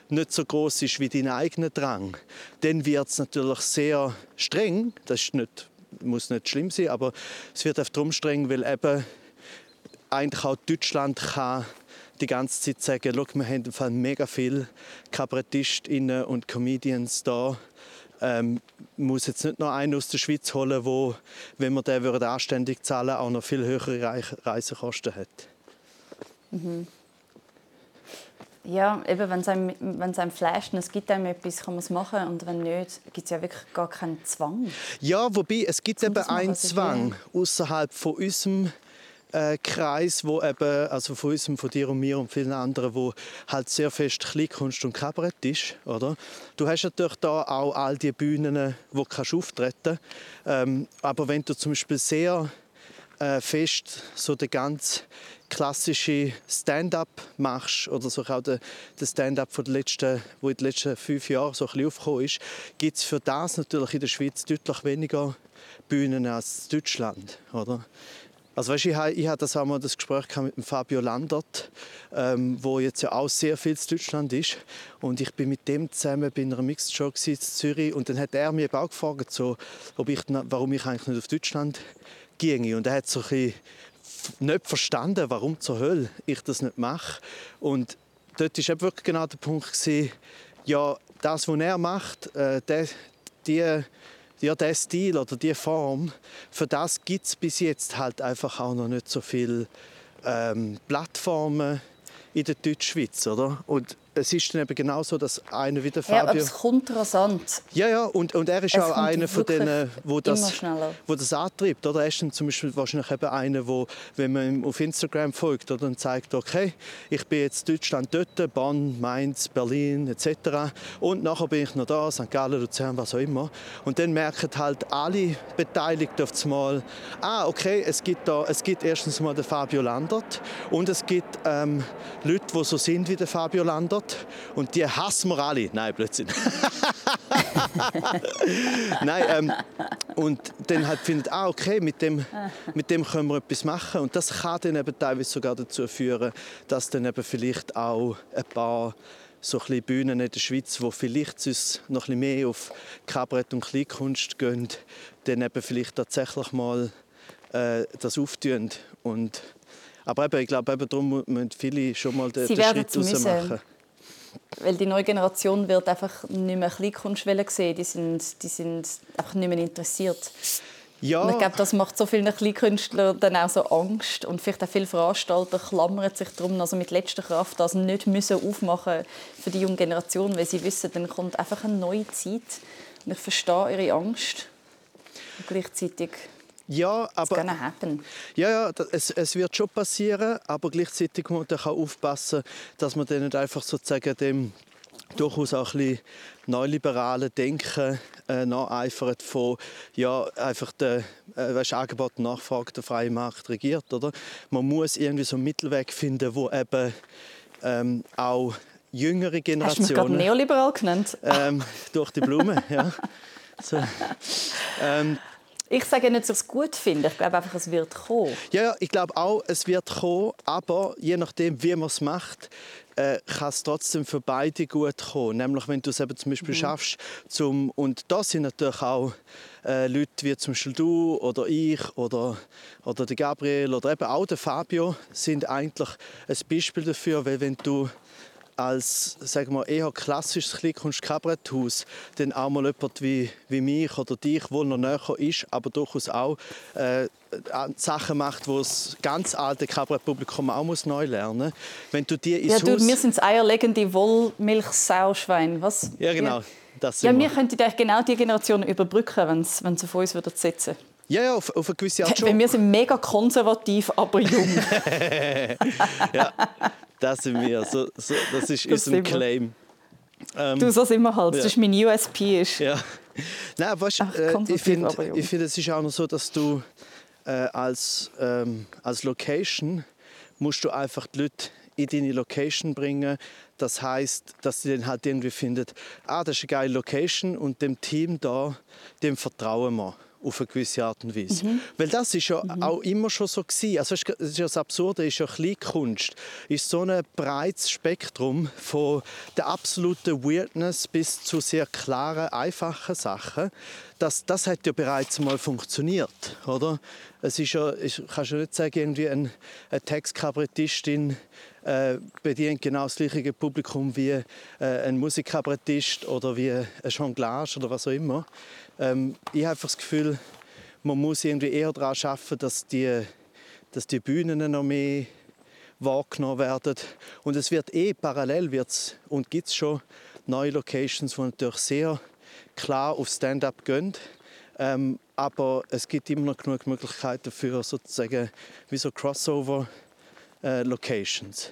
nicht so groß ist wie dein eigener Drang, dann wird es natürlich sehr streng. Das ist nicht, muss nicht schlimm sein, aber es wird darum streng, weil eben eigentlich auch Deutschland kann die ganze Zeit sagen, Schau, wir haben mega viele Kabarettistinnen und Comedians da ähm, muss jetzt nicht noch einen aus der Schweiz holen, wo, wenn man den würde anständig zahlen, auch noch viel höhere Reisekosten hat. Mhm. Ja, eben, wenn es einem, wenn's einem flasht und es gibt einem etwas, kann man es machen. Und wenn nicht, gibt es ja wirklich gar keinen Zwang. Ja, wobei, es gibt eben einen Zwang außerhalb von unserem äh, Kreis, wo eben, also von uns, von dir und mir und vielen anderen, wo halt sehr fest Kleinkunst und Kabarett ist, oder? Du hast natürlich da auch all die Bühnen, wo du kannst auftreten ähm, aber wenn du zum Beispiel sehr äh, fest so den ganz klassische Stand-up machst oder so auch der, der Stand-up von den letzten, wo in den letzten fünf Jahren so aufgekommen ist, gibt es für das natürlich in der Schweiz deutlich weniger Bühnen als in Deutschland, oder? Also weißt, ich, ich hatte das einmal das Gespräch mit Fabio Landert, ähm, wo jetzt ja auch sehr viel in Deutschland ist. Und ich bin mit dem zusammen bei einer Mixed Show in Zürich und dann hat er mich auch gefragt, so, ob ich, warum ich eigentlich nicht auf Deutschland ginge. Und er hat so ein nicht verstanden, warum zur Hölle ich das nicht mache. Und dort war wirklich genau der Punkt, gewesen, ja, das, was er macht, äh, der, die ja, der Stil oder die Form, für das gibt es bis jetzt halt einfach auch noch nicht so viele ähm, Plattformen in der Deutschschweiz, oder? Und es ist dann eben genau so, dass einer wie der Fabio... Ja, es kommt rasant. Ja, ja, und, und er ist es auch einer von denen, wo das, wo das antreibt. Oder er ist dann zum Beispiel wahrscheinlich eben einer, wo, wenn man ihm auf Instagram folgt oder dann zeigt, okay, ich bin jetzt Deutschland dort, Bonn, Mainz, Berlin etc. Und nachher bin ich noch da, St. Gallen, Luzern, was auch immer. Und dann merken halt alle Beteiligten auf einmal, ah, okay, es gibt, da, es gibt erstens mal den Fabio Landert und es gibt ähm, Leute, die so sind wie der Fabio Landert Wort und die hassen wir alle. Nein, Blödsinn. Nein, ähm, und dann halt findet, ah, okay, mit dem, mit dem können wir etwas machen. Und das kann dann eben teilweise sogar dazu führen, dass dann eben vielleicht auch ein paar so ein Bühnen in der Schweiz, wo vielleicht sonst noch ein mehr auf Kabarett und Kleinkunst gehen, dann eben vielleicht tatsächlich mal äh, das auftun. Und aber eben, ich glaube, eben darum müssen viele schon mal den, den Schritt raus machen. Weil die neue Generation wird einfach nicht mehr Kleinkunst sehen. Die sind, die sind einfach nicht mehr interessiert. Ja. Und ich glaube, das macht so vielen Kleinkünstlern dann auch so Angst. Und vielleicht auch viele Veranstalter klammern sich darum, also mit letzter Kraft das nicht müssen aufmachen für die junge Generation, weil sie wissen, dann kommt einfach eine neue Zeit. Und ich verstehe ihre Angst. Und gleichzeitig ja, aber ja, ja, es, es wird schon passieren, aber gleichzeitig muss man auch aufpassen, dass man dann nicht einfach sozusagen dem durchaus auch ein bisschen neoliberalen Denken äh, nacheifert von ja einfach der äh, weißt, Angebot und Nachfrage der freien Markt regiert, oder? Man muss irgendwie so einen Mittelweg finden, wo eben ähm, auch jüngere Generationen. Hast du mich gerade neoliberal genannt? Ähm, durch die Blume, ja. So. Ähm, ich sage nicht, dass ich es gut finde. Ich glaube einfach, es wird kommen. Ja, ich glaube auch, es wird kommen. Aber je nachdem, wie man es macht, äh, kann es trotzdem für beide gut kommen. Nämlich, wenn du es eben zum Beispiel mhm. schaffst, zum, und da sind natürlich auch äh, Leute wie zum Beispiel du oder ich oder, oder der Gabriel oder eben auch der Fabio sind eigentlich ein Beispiel dafür, weil wenn du als sagen wir, eher klassisches Kleinkunst-Kabaretthaus dann auch mal jemand wie, wie mich oder dich, wo noch näher ist, aber durchaus auch äh, Sachen macht, die das ganz alte Kabarettpublikum auch muss neu lernen muss. Wenn du die ja, du, wir sind das eierlegende Wollmilchsauschwein, was? Ja, genau. Das ja, wir könnten genau die Generation überbrücken, wenn sie, auf uns sitzen ja, ja, auf, auf eine gewisse Art schon. Wir sind mega konservativ, aber jung. ja, das sind wir. So, so, das ist das unser Claim. Ähm, du, so sind wir halt. Ja. Das ist mein USP. Ist. Ja. Nein, weißt, Ach, äh, ich finde, find, es ist auch noch so, dass du äh, als, ähm, als Location musst du einfach die Leute in deine Location bringen. Das heißt, dass sie dann halt irgendwie finden, ah, das ist eine geile Location und dem Team da, dem vertrauen wir auf eine gewisse Art und Weise. Mhm. Weil das ist ja mhm. auch immer schon so gewesen. Also ist ja das Absurde ist ja Kleinkunst. ist so ein breites Spektrum von der absoluten Weirdness bis zu sehr klaren, einfachen Sachen. Das, das hat ja bereits mal funktioniert, oder? Es ist ja, ich kann schon nicht sagen, irgendwie ein, eine Textkabarettistin äh, bedient genau das gleiche Publikum wie äh, ein Musikkabarettist oder wie ein Jonglage oder was auch immer. Ähm, ich habe einfach das Gefühl, man muss irgendwie eher daran arbeiten, dass die, dass die Bühnen noch mehr wahrgenommen werden. Und es wird eh parallel wird's, und gibt es schon neue Locations, die natürlich sehr klar auf Stand-up gehen. Ähm, aber es gibt immer noch genug Möglichkeiten für sozusagen wie so Crossover-Locations. Äh,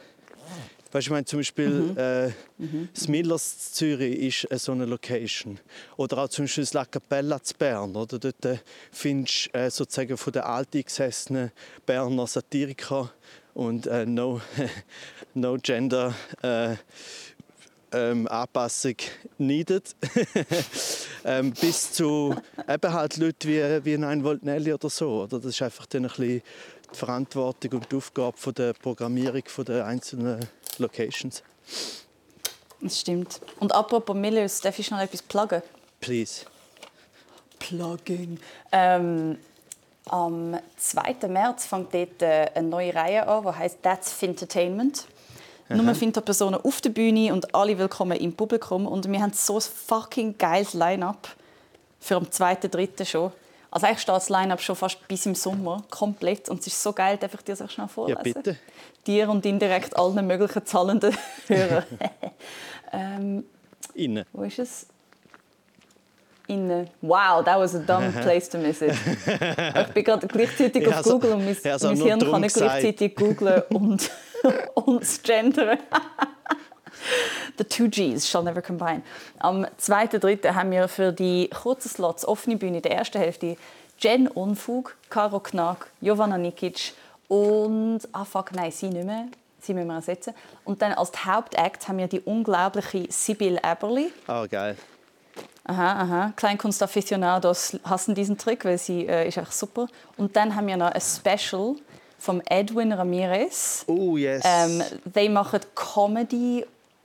Weißt, ich meine, zum Beispiel mhm. Äh, mhm. das Millers Zürich ist äh, so eine Location. Oder auch zum Beispiel das La Capella zu Bern. Oder? Dort äh, findest du äh, sozusagen von den alteingesessenen Berner Satiriker und äh, no, no Gender äh, ähm, Anpassung needed. ähm, bis zu eben halt Leuten wie, wie ein Voltnelli oder so. Oder? Das ist einfach dann ein bisschen die Verantwortung und die Aufgabe von der Programmierung der einzelnen Locations. Das stimmt. Und apropos Millers, darf ich noch etwas pluggen? Please. Plugging. Ähm, am 2. März fängt dort äh, eine neue Reihe an, die heißt That's Fintertainment. Aha. Nur Finter-Personen auf der Bühne und alle willkommen im Publikum. Und wir haben so ein fucking geiles Line-up für am 2.3. schon. Also eigentlich steht das Line-Up schon fast bis im Sommer komplett und es ist so geil, darf ich dir das schnell vorlesen? Ja, bitte. Dir und indirekt allen möglichen zahlenden Hörern. ähm, Innen. Wo ist es? Innen. Wow, that was a dumb place to miss it. ich bin gerade gleichzeitig auf also, Google und mein, also mein Hirn kann nicht gleichzeitig googlen und, und das gendern. The two Gs shall never combine. Am 2.3. haben wir für die kurzen Slots offene Bühne der ersten Hälfte Jen Unfug, Caro Knack, Jovana Nikic und ah fuck, nein, sie nicht mehr. Sie müssen wir ersetzen. Und dann als Hauptakt haben wir die unglaubliche Sibyl Eberly. Oh, geil. Aha, aha. Kleinkunstaficionados hassen diesen Trick, weil sie äh, ist echt super. Und dann haben wir noch ein Special vom Edwin Ramirez. Oh, yes. Ähm, die machen Comedy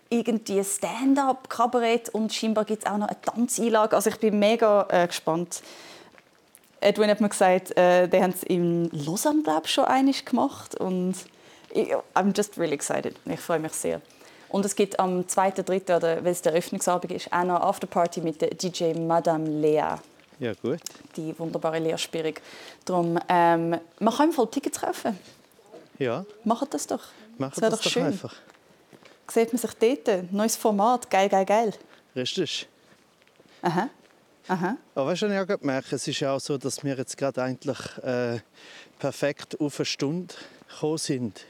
irgendwie Stand-up, Kabarett und scheinbar gibt es auch noch eine Tanzeinlage. Also ich bin mega äh, gespannt. Edwin hat mir gesagt, äh, die haben es in Lausanne glaube schon einig gemacht und ich, I'm just really excited. Ich freue mich sehr. Und es gibt am 2.3., oder weil es der Eröffnungsabend ist, auch noch Afterparty mit der DJ Madame Lea. Ja, gut. Die wunderbare Lea Spierig. Darum, ähm, man kann im Fall Tickets kaufen. Ja. Macht das doch. Macht das, das doch schön. einfach sieht man sich dort. Neues Format, geil, geil, geil. Richtig. Aha. Aha. Aber weißt du, ich habe gemerkt, es ist ja auch so, dass wir jetzt gerade eigentlich äh, perfekt auf eine Stunde gekommen sind.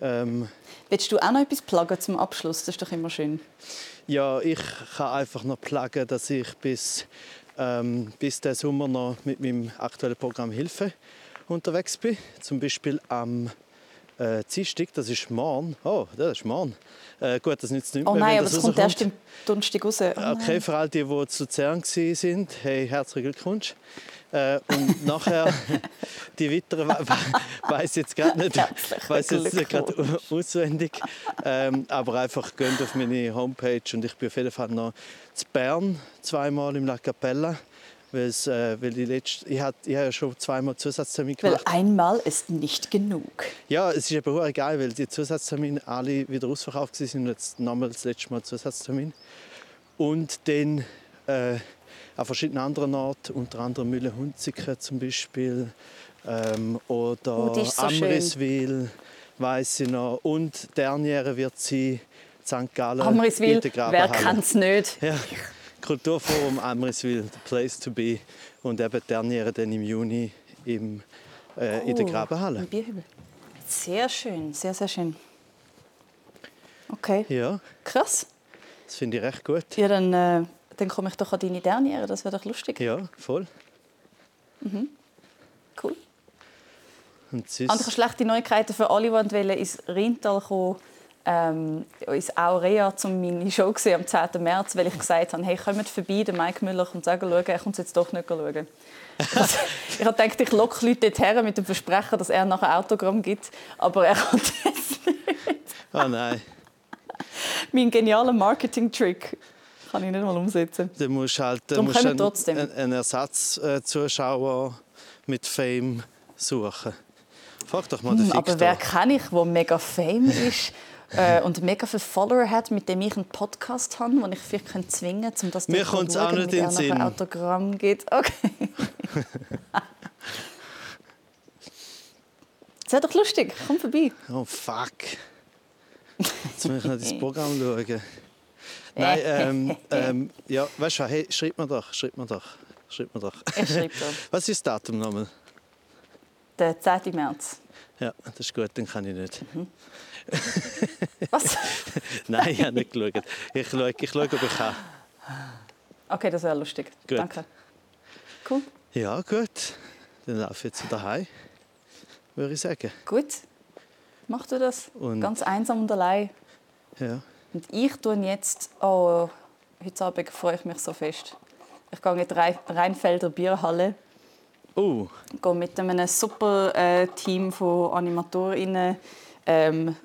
Ähm, Willst du auch noch etwas plagen zum Abschluss? Das ist doch immer schön. Ja, ich kann einfach noch plagen, dass ich bis, ähm, bis den Sommer noch mit meinem aktuellen Programm Hilfe unterwegs bin. Zum Beispiel am äh, Dienstag, das ist morgen. Oh, das ist morgen. Äh, gut, das nützt nicht mehr, Oh nein, aber es kommt erst im Donnerstag raus. Oh okay, für all die, die zu Luzern waren, hey, herzlichen Glückwunsch. Äh, und nachher die weiteren weiß jetzt gerade nicht, weiß jetzt nicht auswendig, ähm, aber einfach geht auf meine Homepage und ich bin auf jeden Fall noch zu Bern zweimal im La Capella äh, weil die letzte, ich habe ich hab ja schon zweimal Zusatztermin Weil gemacht. einmal ist nicht genug. Ja, es ist eben auch geil, weil die Zusatztermine alle wieder ausverkauft waren und jetzt nochmal das letzte Mal Zusatztermin. Und dann äh, an verschiedenen anderen Orten, unter anderem Mühle-Hunziken zum Beispiel ähm, oder Oh, so. Amriswil, weiss ich noch. Und Derniere wird sie St. Gallen Amriswil, wer kennt es nicht? Ja, Kulturforum Amriswil, the place to be. Und eben Derniere dann im Juni im, äh, in der Oh, Grabenhalle. Im. Sehr schön, sehr, sehr schön. Okay, Ja, krass. das finde ich recht gut. Ja, dann, äh, dann komme ich doch an deine Derniere, das wäre doch lustig. Ja, voll. Cool. Und sonst, Andere schlechte Neuigkeiten für alle, die ins Rheintal kommen, ähm, ins Aurea, um meine Show am 10. März, weil ich gesagt habe, hey, kommt vorbei, der Mike Müller kommt sagen, schauen, er kommt jetzt doch nicht schauen. Also, ich habe gedacht, ich locke Leute dorthin mit dem Versprechen, dass er nachher ein Autogramm gibt, aber er kommt jetzt nicht. Ah nein, Mein genialer Marketing-Trick kann ich nicht mal umsetzen. dann musst du halt Darum musst du einen, trotzdem. einen Ersatzzuschauer mit Fame suchen. Frag doch mal den Hm, Victor. aber wer kenne ich, der mega fame ist äh, und mega viele Follower hat, mit dem ich einen Podcast habe, den ich vielleicht zwingen könnte, um das Mir zu kommt's schauen, auch nicht in den Sinn. Autogramm gibt. Okay. Das wäre doch lustig. Komm vorbei. Oh fuck. Jetzt muss ich noch das Programm schauen. Nein, ähm, ähm, ja, weißt du, hey, schreib mir doch, schreib mir doch, schreib mir doch. Ich schreibe. Was ist das Datum nochmal? Der 10. März. Ja, das ist gut, dann kann ich nicht. Was? Nein, ich habe nicht geschaut. Ich schaue, ich schaue, ob ich kann. Okay, das wäre lustig. Gut. Danke. Cool. Ja, gut. Dann laufe ich jetzt daheim, würde ich sagen. Gut. Mach du das. Und- Ganz einsam und allein. Ja. Und ich tue jetzt, oh, heute Abend freue ich mich so fest. Ich gehe in die Rhein- Rheinfelder Bierhalle, Oh, gehe mit einem super äh, Team von AnimatorInnen ähm,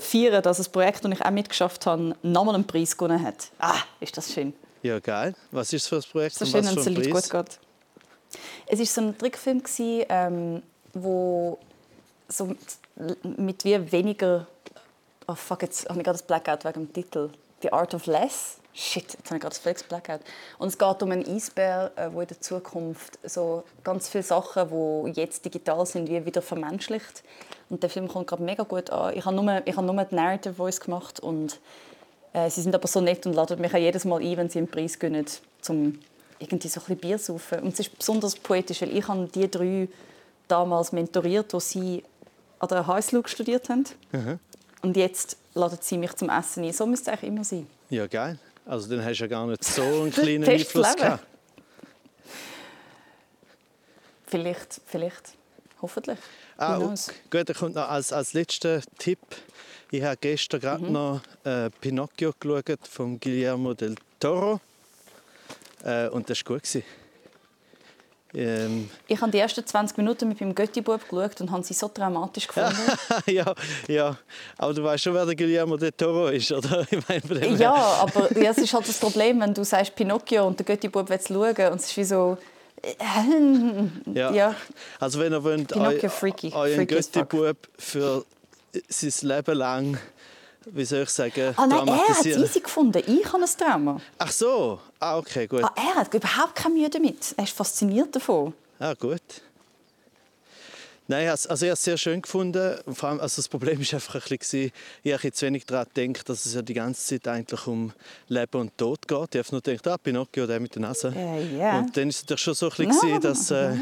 feiern, dass das Projekt, das ich auch mitgeschafft habe, nochmal einen Preis gewonnen hat. Ah, ist das schön. ja, geil. Was ist das für ein Projekt So schön, wenn es Leuten gut geht. Es war so ein Trickfilm, gewesen, ähm, wo so mit- wie weniger... Oh fuck, jetzt habe ich gerade das Blackout wegen dem Titel. «The Art of Less». Shit, jetzt habe ich gerade das völliges Blackout. Und es geht um einen Eisbär, äh, wo in der Zukunft so ganz viele Sachen, die jetzt digital sind, wie wieder vermenschlicht. Und der Film kommt gerade mega gut an. Ich habe nur, ich habe nur die Narrative Voice gemacht und äh, sie sind aber so nett und laden mich auch jedes Mal ein, wenn sie einen Preis gewinnen, zum irgendwie so ein bisschen Bier zu saufen. Und es ist besonders poetisch, weil ich habe die drei damals mentoriert, die sie an der HSLU studiert haben. Und jetzt laden sie mich zum Essen ein. So müsste es eigentlich immer sein. Ja, geil. Also dann hast du ja gar nicht so einen kleinen Einfluss gehabt. Vielleicht, vielleicht, hoffentlich. Ah, gut, kommt noch als, als letzter Tipp. Ich habe gestern gerade Mhm. noch äh, Pinocchio geschaut von Guillermo del Toro. Äh, und das war gut. gewesen. Ähm, Ich habe die ersten 20 Minuten mit meinem Götti-Bub geschaut und habe sie so dramatisch gefunden. ja, ja, aber du weißt schon, wer der Guillermo del Toro ist, oder? Ich meine, Ja, aber ja, es ist halt das Problem, wenn du sagst Pinocchio und der Götti-Bub will schauen und es ist wie so... Ja. ja. Also wenn ihr wollt, eu- freaky, euren. Götti-Bub für sein Leben lang, wie soll ich sagen, Ah nein, er hat es easy gefunden. Ich habe ein Trauma. Ach so, ah, okay, gut. Ah, er hat überhaupt keine Mühe damit. Er ist fasziniert davon. Ah, gut. Nein, also ich habe es sehr schön gefunden. Und Vor allem, also das Problem war einfach ein bisschen, ich habe zu wenig daran gedacht, dass es ja die ganze Zeit eigentlich um Leben und Tod geht. Ich habe nur gedacht, ah, Pinocchio, der mit der Nase. Äh, ja. Und dann war es natürlich schon so ein bisschen, gewesen, dass äh,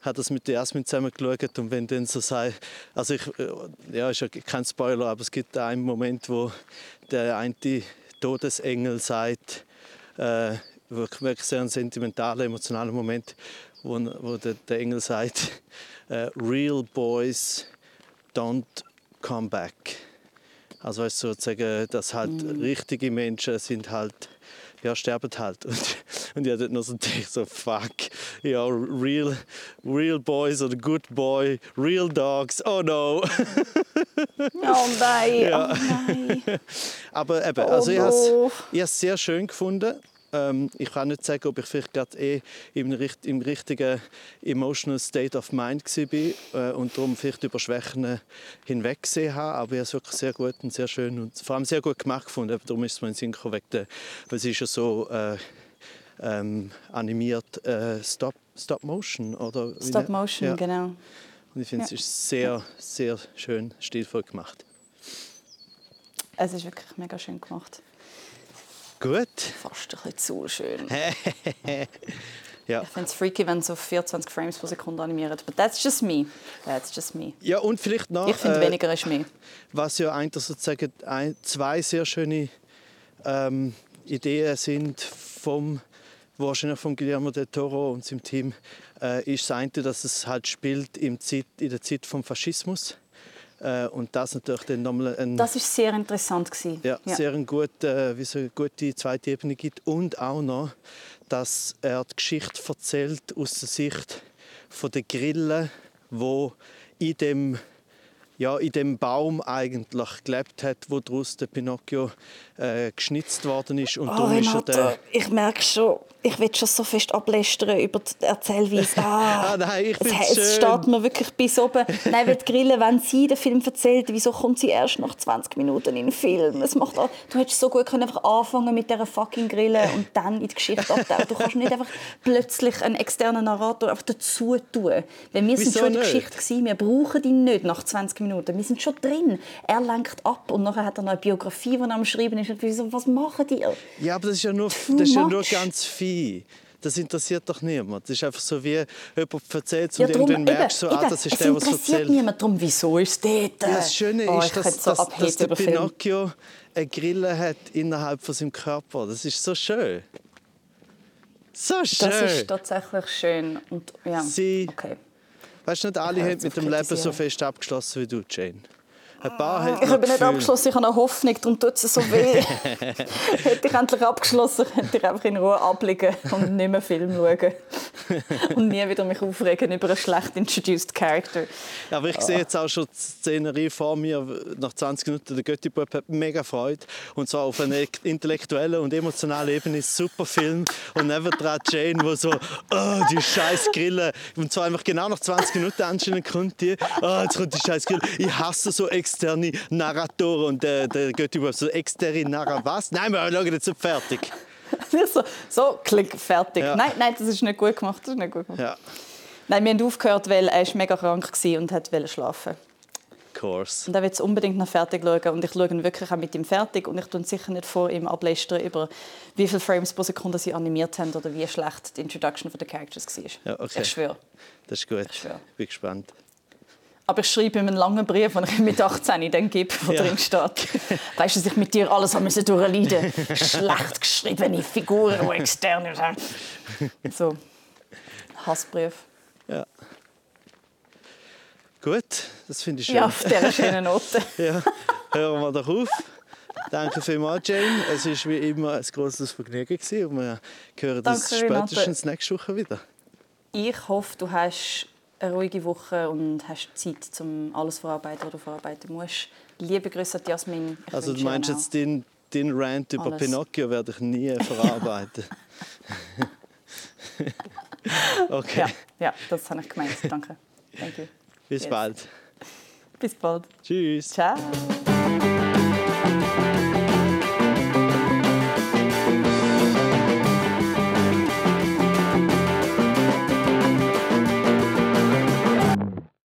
hat das mit der Jasmin zusammen geschaut und wenn dann so sei, also ich, äh, ja, ist ja kein Spoiler, aber es gibt einen Moment, wo der eine Todesengel sagt, äh, wirklich wirklich sehr ein sentimentaler, emotionaler Moment, wo, wo der, der Engel sagt, äh, Real boys don't come back. Also weißt, sozusagen, dass halt richtige Menschen sind halt, ja, sterben halt. Und, und ich hatte noch so gedacht, so fuck, ja, real, real boys oder good boy, real dogs, oh no. Oh nein, Ja. oh nein. Aber eben, Oh also ich habe no. es sehr schön gefunden. Ähm, ich kann nicht sagen, ob ich vielleicht gerade eh im, im richtigen emotional state of mind war äh, und darum vielleicht über Schwächen hinweggesehen habe. Aber ich habe es wirklich sehr gut und sehr schön und vor allem sehr gut gemacht gefunden. Darum ist es mir in den Sinn gekommen, weil es ist ja so äh, ähm, animiert äh, Stop, Stop Motion. Oder Stop Motion, ja. genau. Und ich finde, ja. es ist sehr, sehr schön stilvoll gemacht. Es ist wirklich mega schön gemacht. Gut. Fast ein bisschen zu schön. ja. Ich finde es freaky, wenn es auf 24 Frames pro Sekunde animiert. Aber that's just me. That's just me. Ja, und vielleicht noch... Ich finde, äh, weniger ist mehr. Was ja eigentlich sozusagen ein, zwei sehr schöne ähm, Ideen sind vom wahrscheinlich von Guillermo del Toro und seinem Team, äh, ist das eine, dass es halt spielt im Zeit, in der Zeit vom Faschismus. Äh, und das natürlich dann nochmal ein, Das ist sehr interessant gewesen. Ja, ja. sehr ein gut, äh, wie so eine gute zweite Ebene gibt und auch noch, dass er die Geschichte erzählt aus der Sicht von der Grille, wo in dem ja, in dem Baum eigentlich gelebt hat, wo daraus der Pinocchio äh, geschnitzt worden ist. Und oh, Renato, ich merke schon, ich will schon so fest ablästern über die Erzählweise. Ah, ah nein, ich finde es, es steht mir wirklich bis oben. Nein, weil Grille, wenn sie den Film erzählt, wieso kommt sie erst nach 20 Minuten in den Film? Es macht auch, du hättest so gut können einfach anfangen mit dieser fucking Grille und dann in die Geschichte abtauchen. Du kannst nicht einfach plötzlich einen externen Narrator einfach dazu tun. Weil wir sind schon in der Geschichte gewesen, wir brauchen ihn nicht nach 20 Minuten. Wir sind schon drin. Er lenkt ab und nachher hat er noch eine Biografie, die er am Schreiben ist. Und so, was machen die? Ja, aber das ist ja nur, das ist ja nur ganz viel. Das interessiert doch niemand. Das ist einfach so wie jemand erzählt und ja, drum, irgendwann merkst du, so, ah, das ist der, was erzählt. Es interessiert niemand darum, wieso ist es dort? Ja, das Schöne oh, ist, dass, so dass, dass der Pinocchio eine Grille hat innerhalb von seinem Körper. Das ist so schön. So schön. Das ist tatsächlich schön. Und, ja, Sie, okay. Weißt du, nicht alle haben mit dem Leben so fest abgeschlossen wie du, Jane. Ein paar ah, ich habe nicht abgeschlossen, ich habe eine Hoffnung, darum tut es so weh. hätte ich endlich abgeschlossen, könnte ich einfach in Ruhe abliegen und nicht mehr Film schauen. und nie wieder mich aufregen über einen schlecht introduced Character. Ja, aber ich sehe jetzt auch schon die Szenerie vor mir, nach 20 Minuten, der Göttibub hat mega Freude. Und zwar auf einer intellektuellen und emotionalen Ebene ist super Film. Und nebendran Jane, wo so, oh, die scheiß Grille. Und zwar einfach genau nach 20 Minuten anscheinend kommt die, oh, jetzt kommt die scheiß Grille. Ich hasse so extrem externe Narratoren und der, der geht über so externe Narra was? Nein, wir schauen jetzt fertig. so, so, klick, fertig. Ja. Nein, nein, das ist nicht gut gemacht. Das ist nicht gut gemacht. Ja. Nein, wir haben aufgehört, weil er war mega krank war und wollte schlafen. Course. Und er will unbedingt noch fertig schauen. Und ich schaue ihn wirklich auch mit ihm fertig. Und ich tue sicher nicht vor ihm ablästern über wie viele Frames pro Sekunde sie animiert haben oder wie schlecht die Introduction der Characters war. Ja, okay. Ich schwöre. Das ist gut. Ich schwöre. Bin gespannt. Aber ich schreibe ihm einen langen Brief, den ich mit 18 dann gebe, wo ja. drin steht. Weißt du, dass ich mit dir alles haben müssen durchleiden Schlecht geschriebene Figuren, die extern sind. So, Hassbrief. Ja. Gut, das finde ich schön. Ja, auf dieser schönen Note. ja, hören wir doch auf. Danke vielmals, Jane. Es war wie immer ein großes Vergnügen und wir hören uns spätestens nächste Woche wieder. Ich hoffe, du hast eine ruhige Woche und hast Zeit, um alles zu verarbeiten, was du verarbeiten musst. Liebe Grüße an Jasmin. Ich also du meinst jetzt, den, den Rant über alles. Pinocchio werde ich nie verarbeiten? okay. Ja, ja, das habe ich gemeint. Danke. Thank you. Bis yes. bald. Bis bald. Tschüss. Ciao.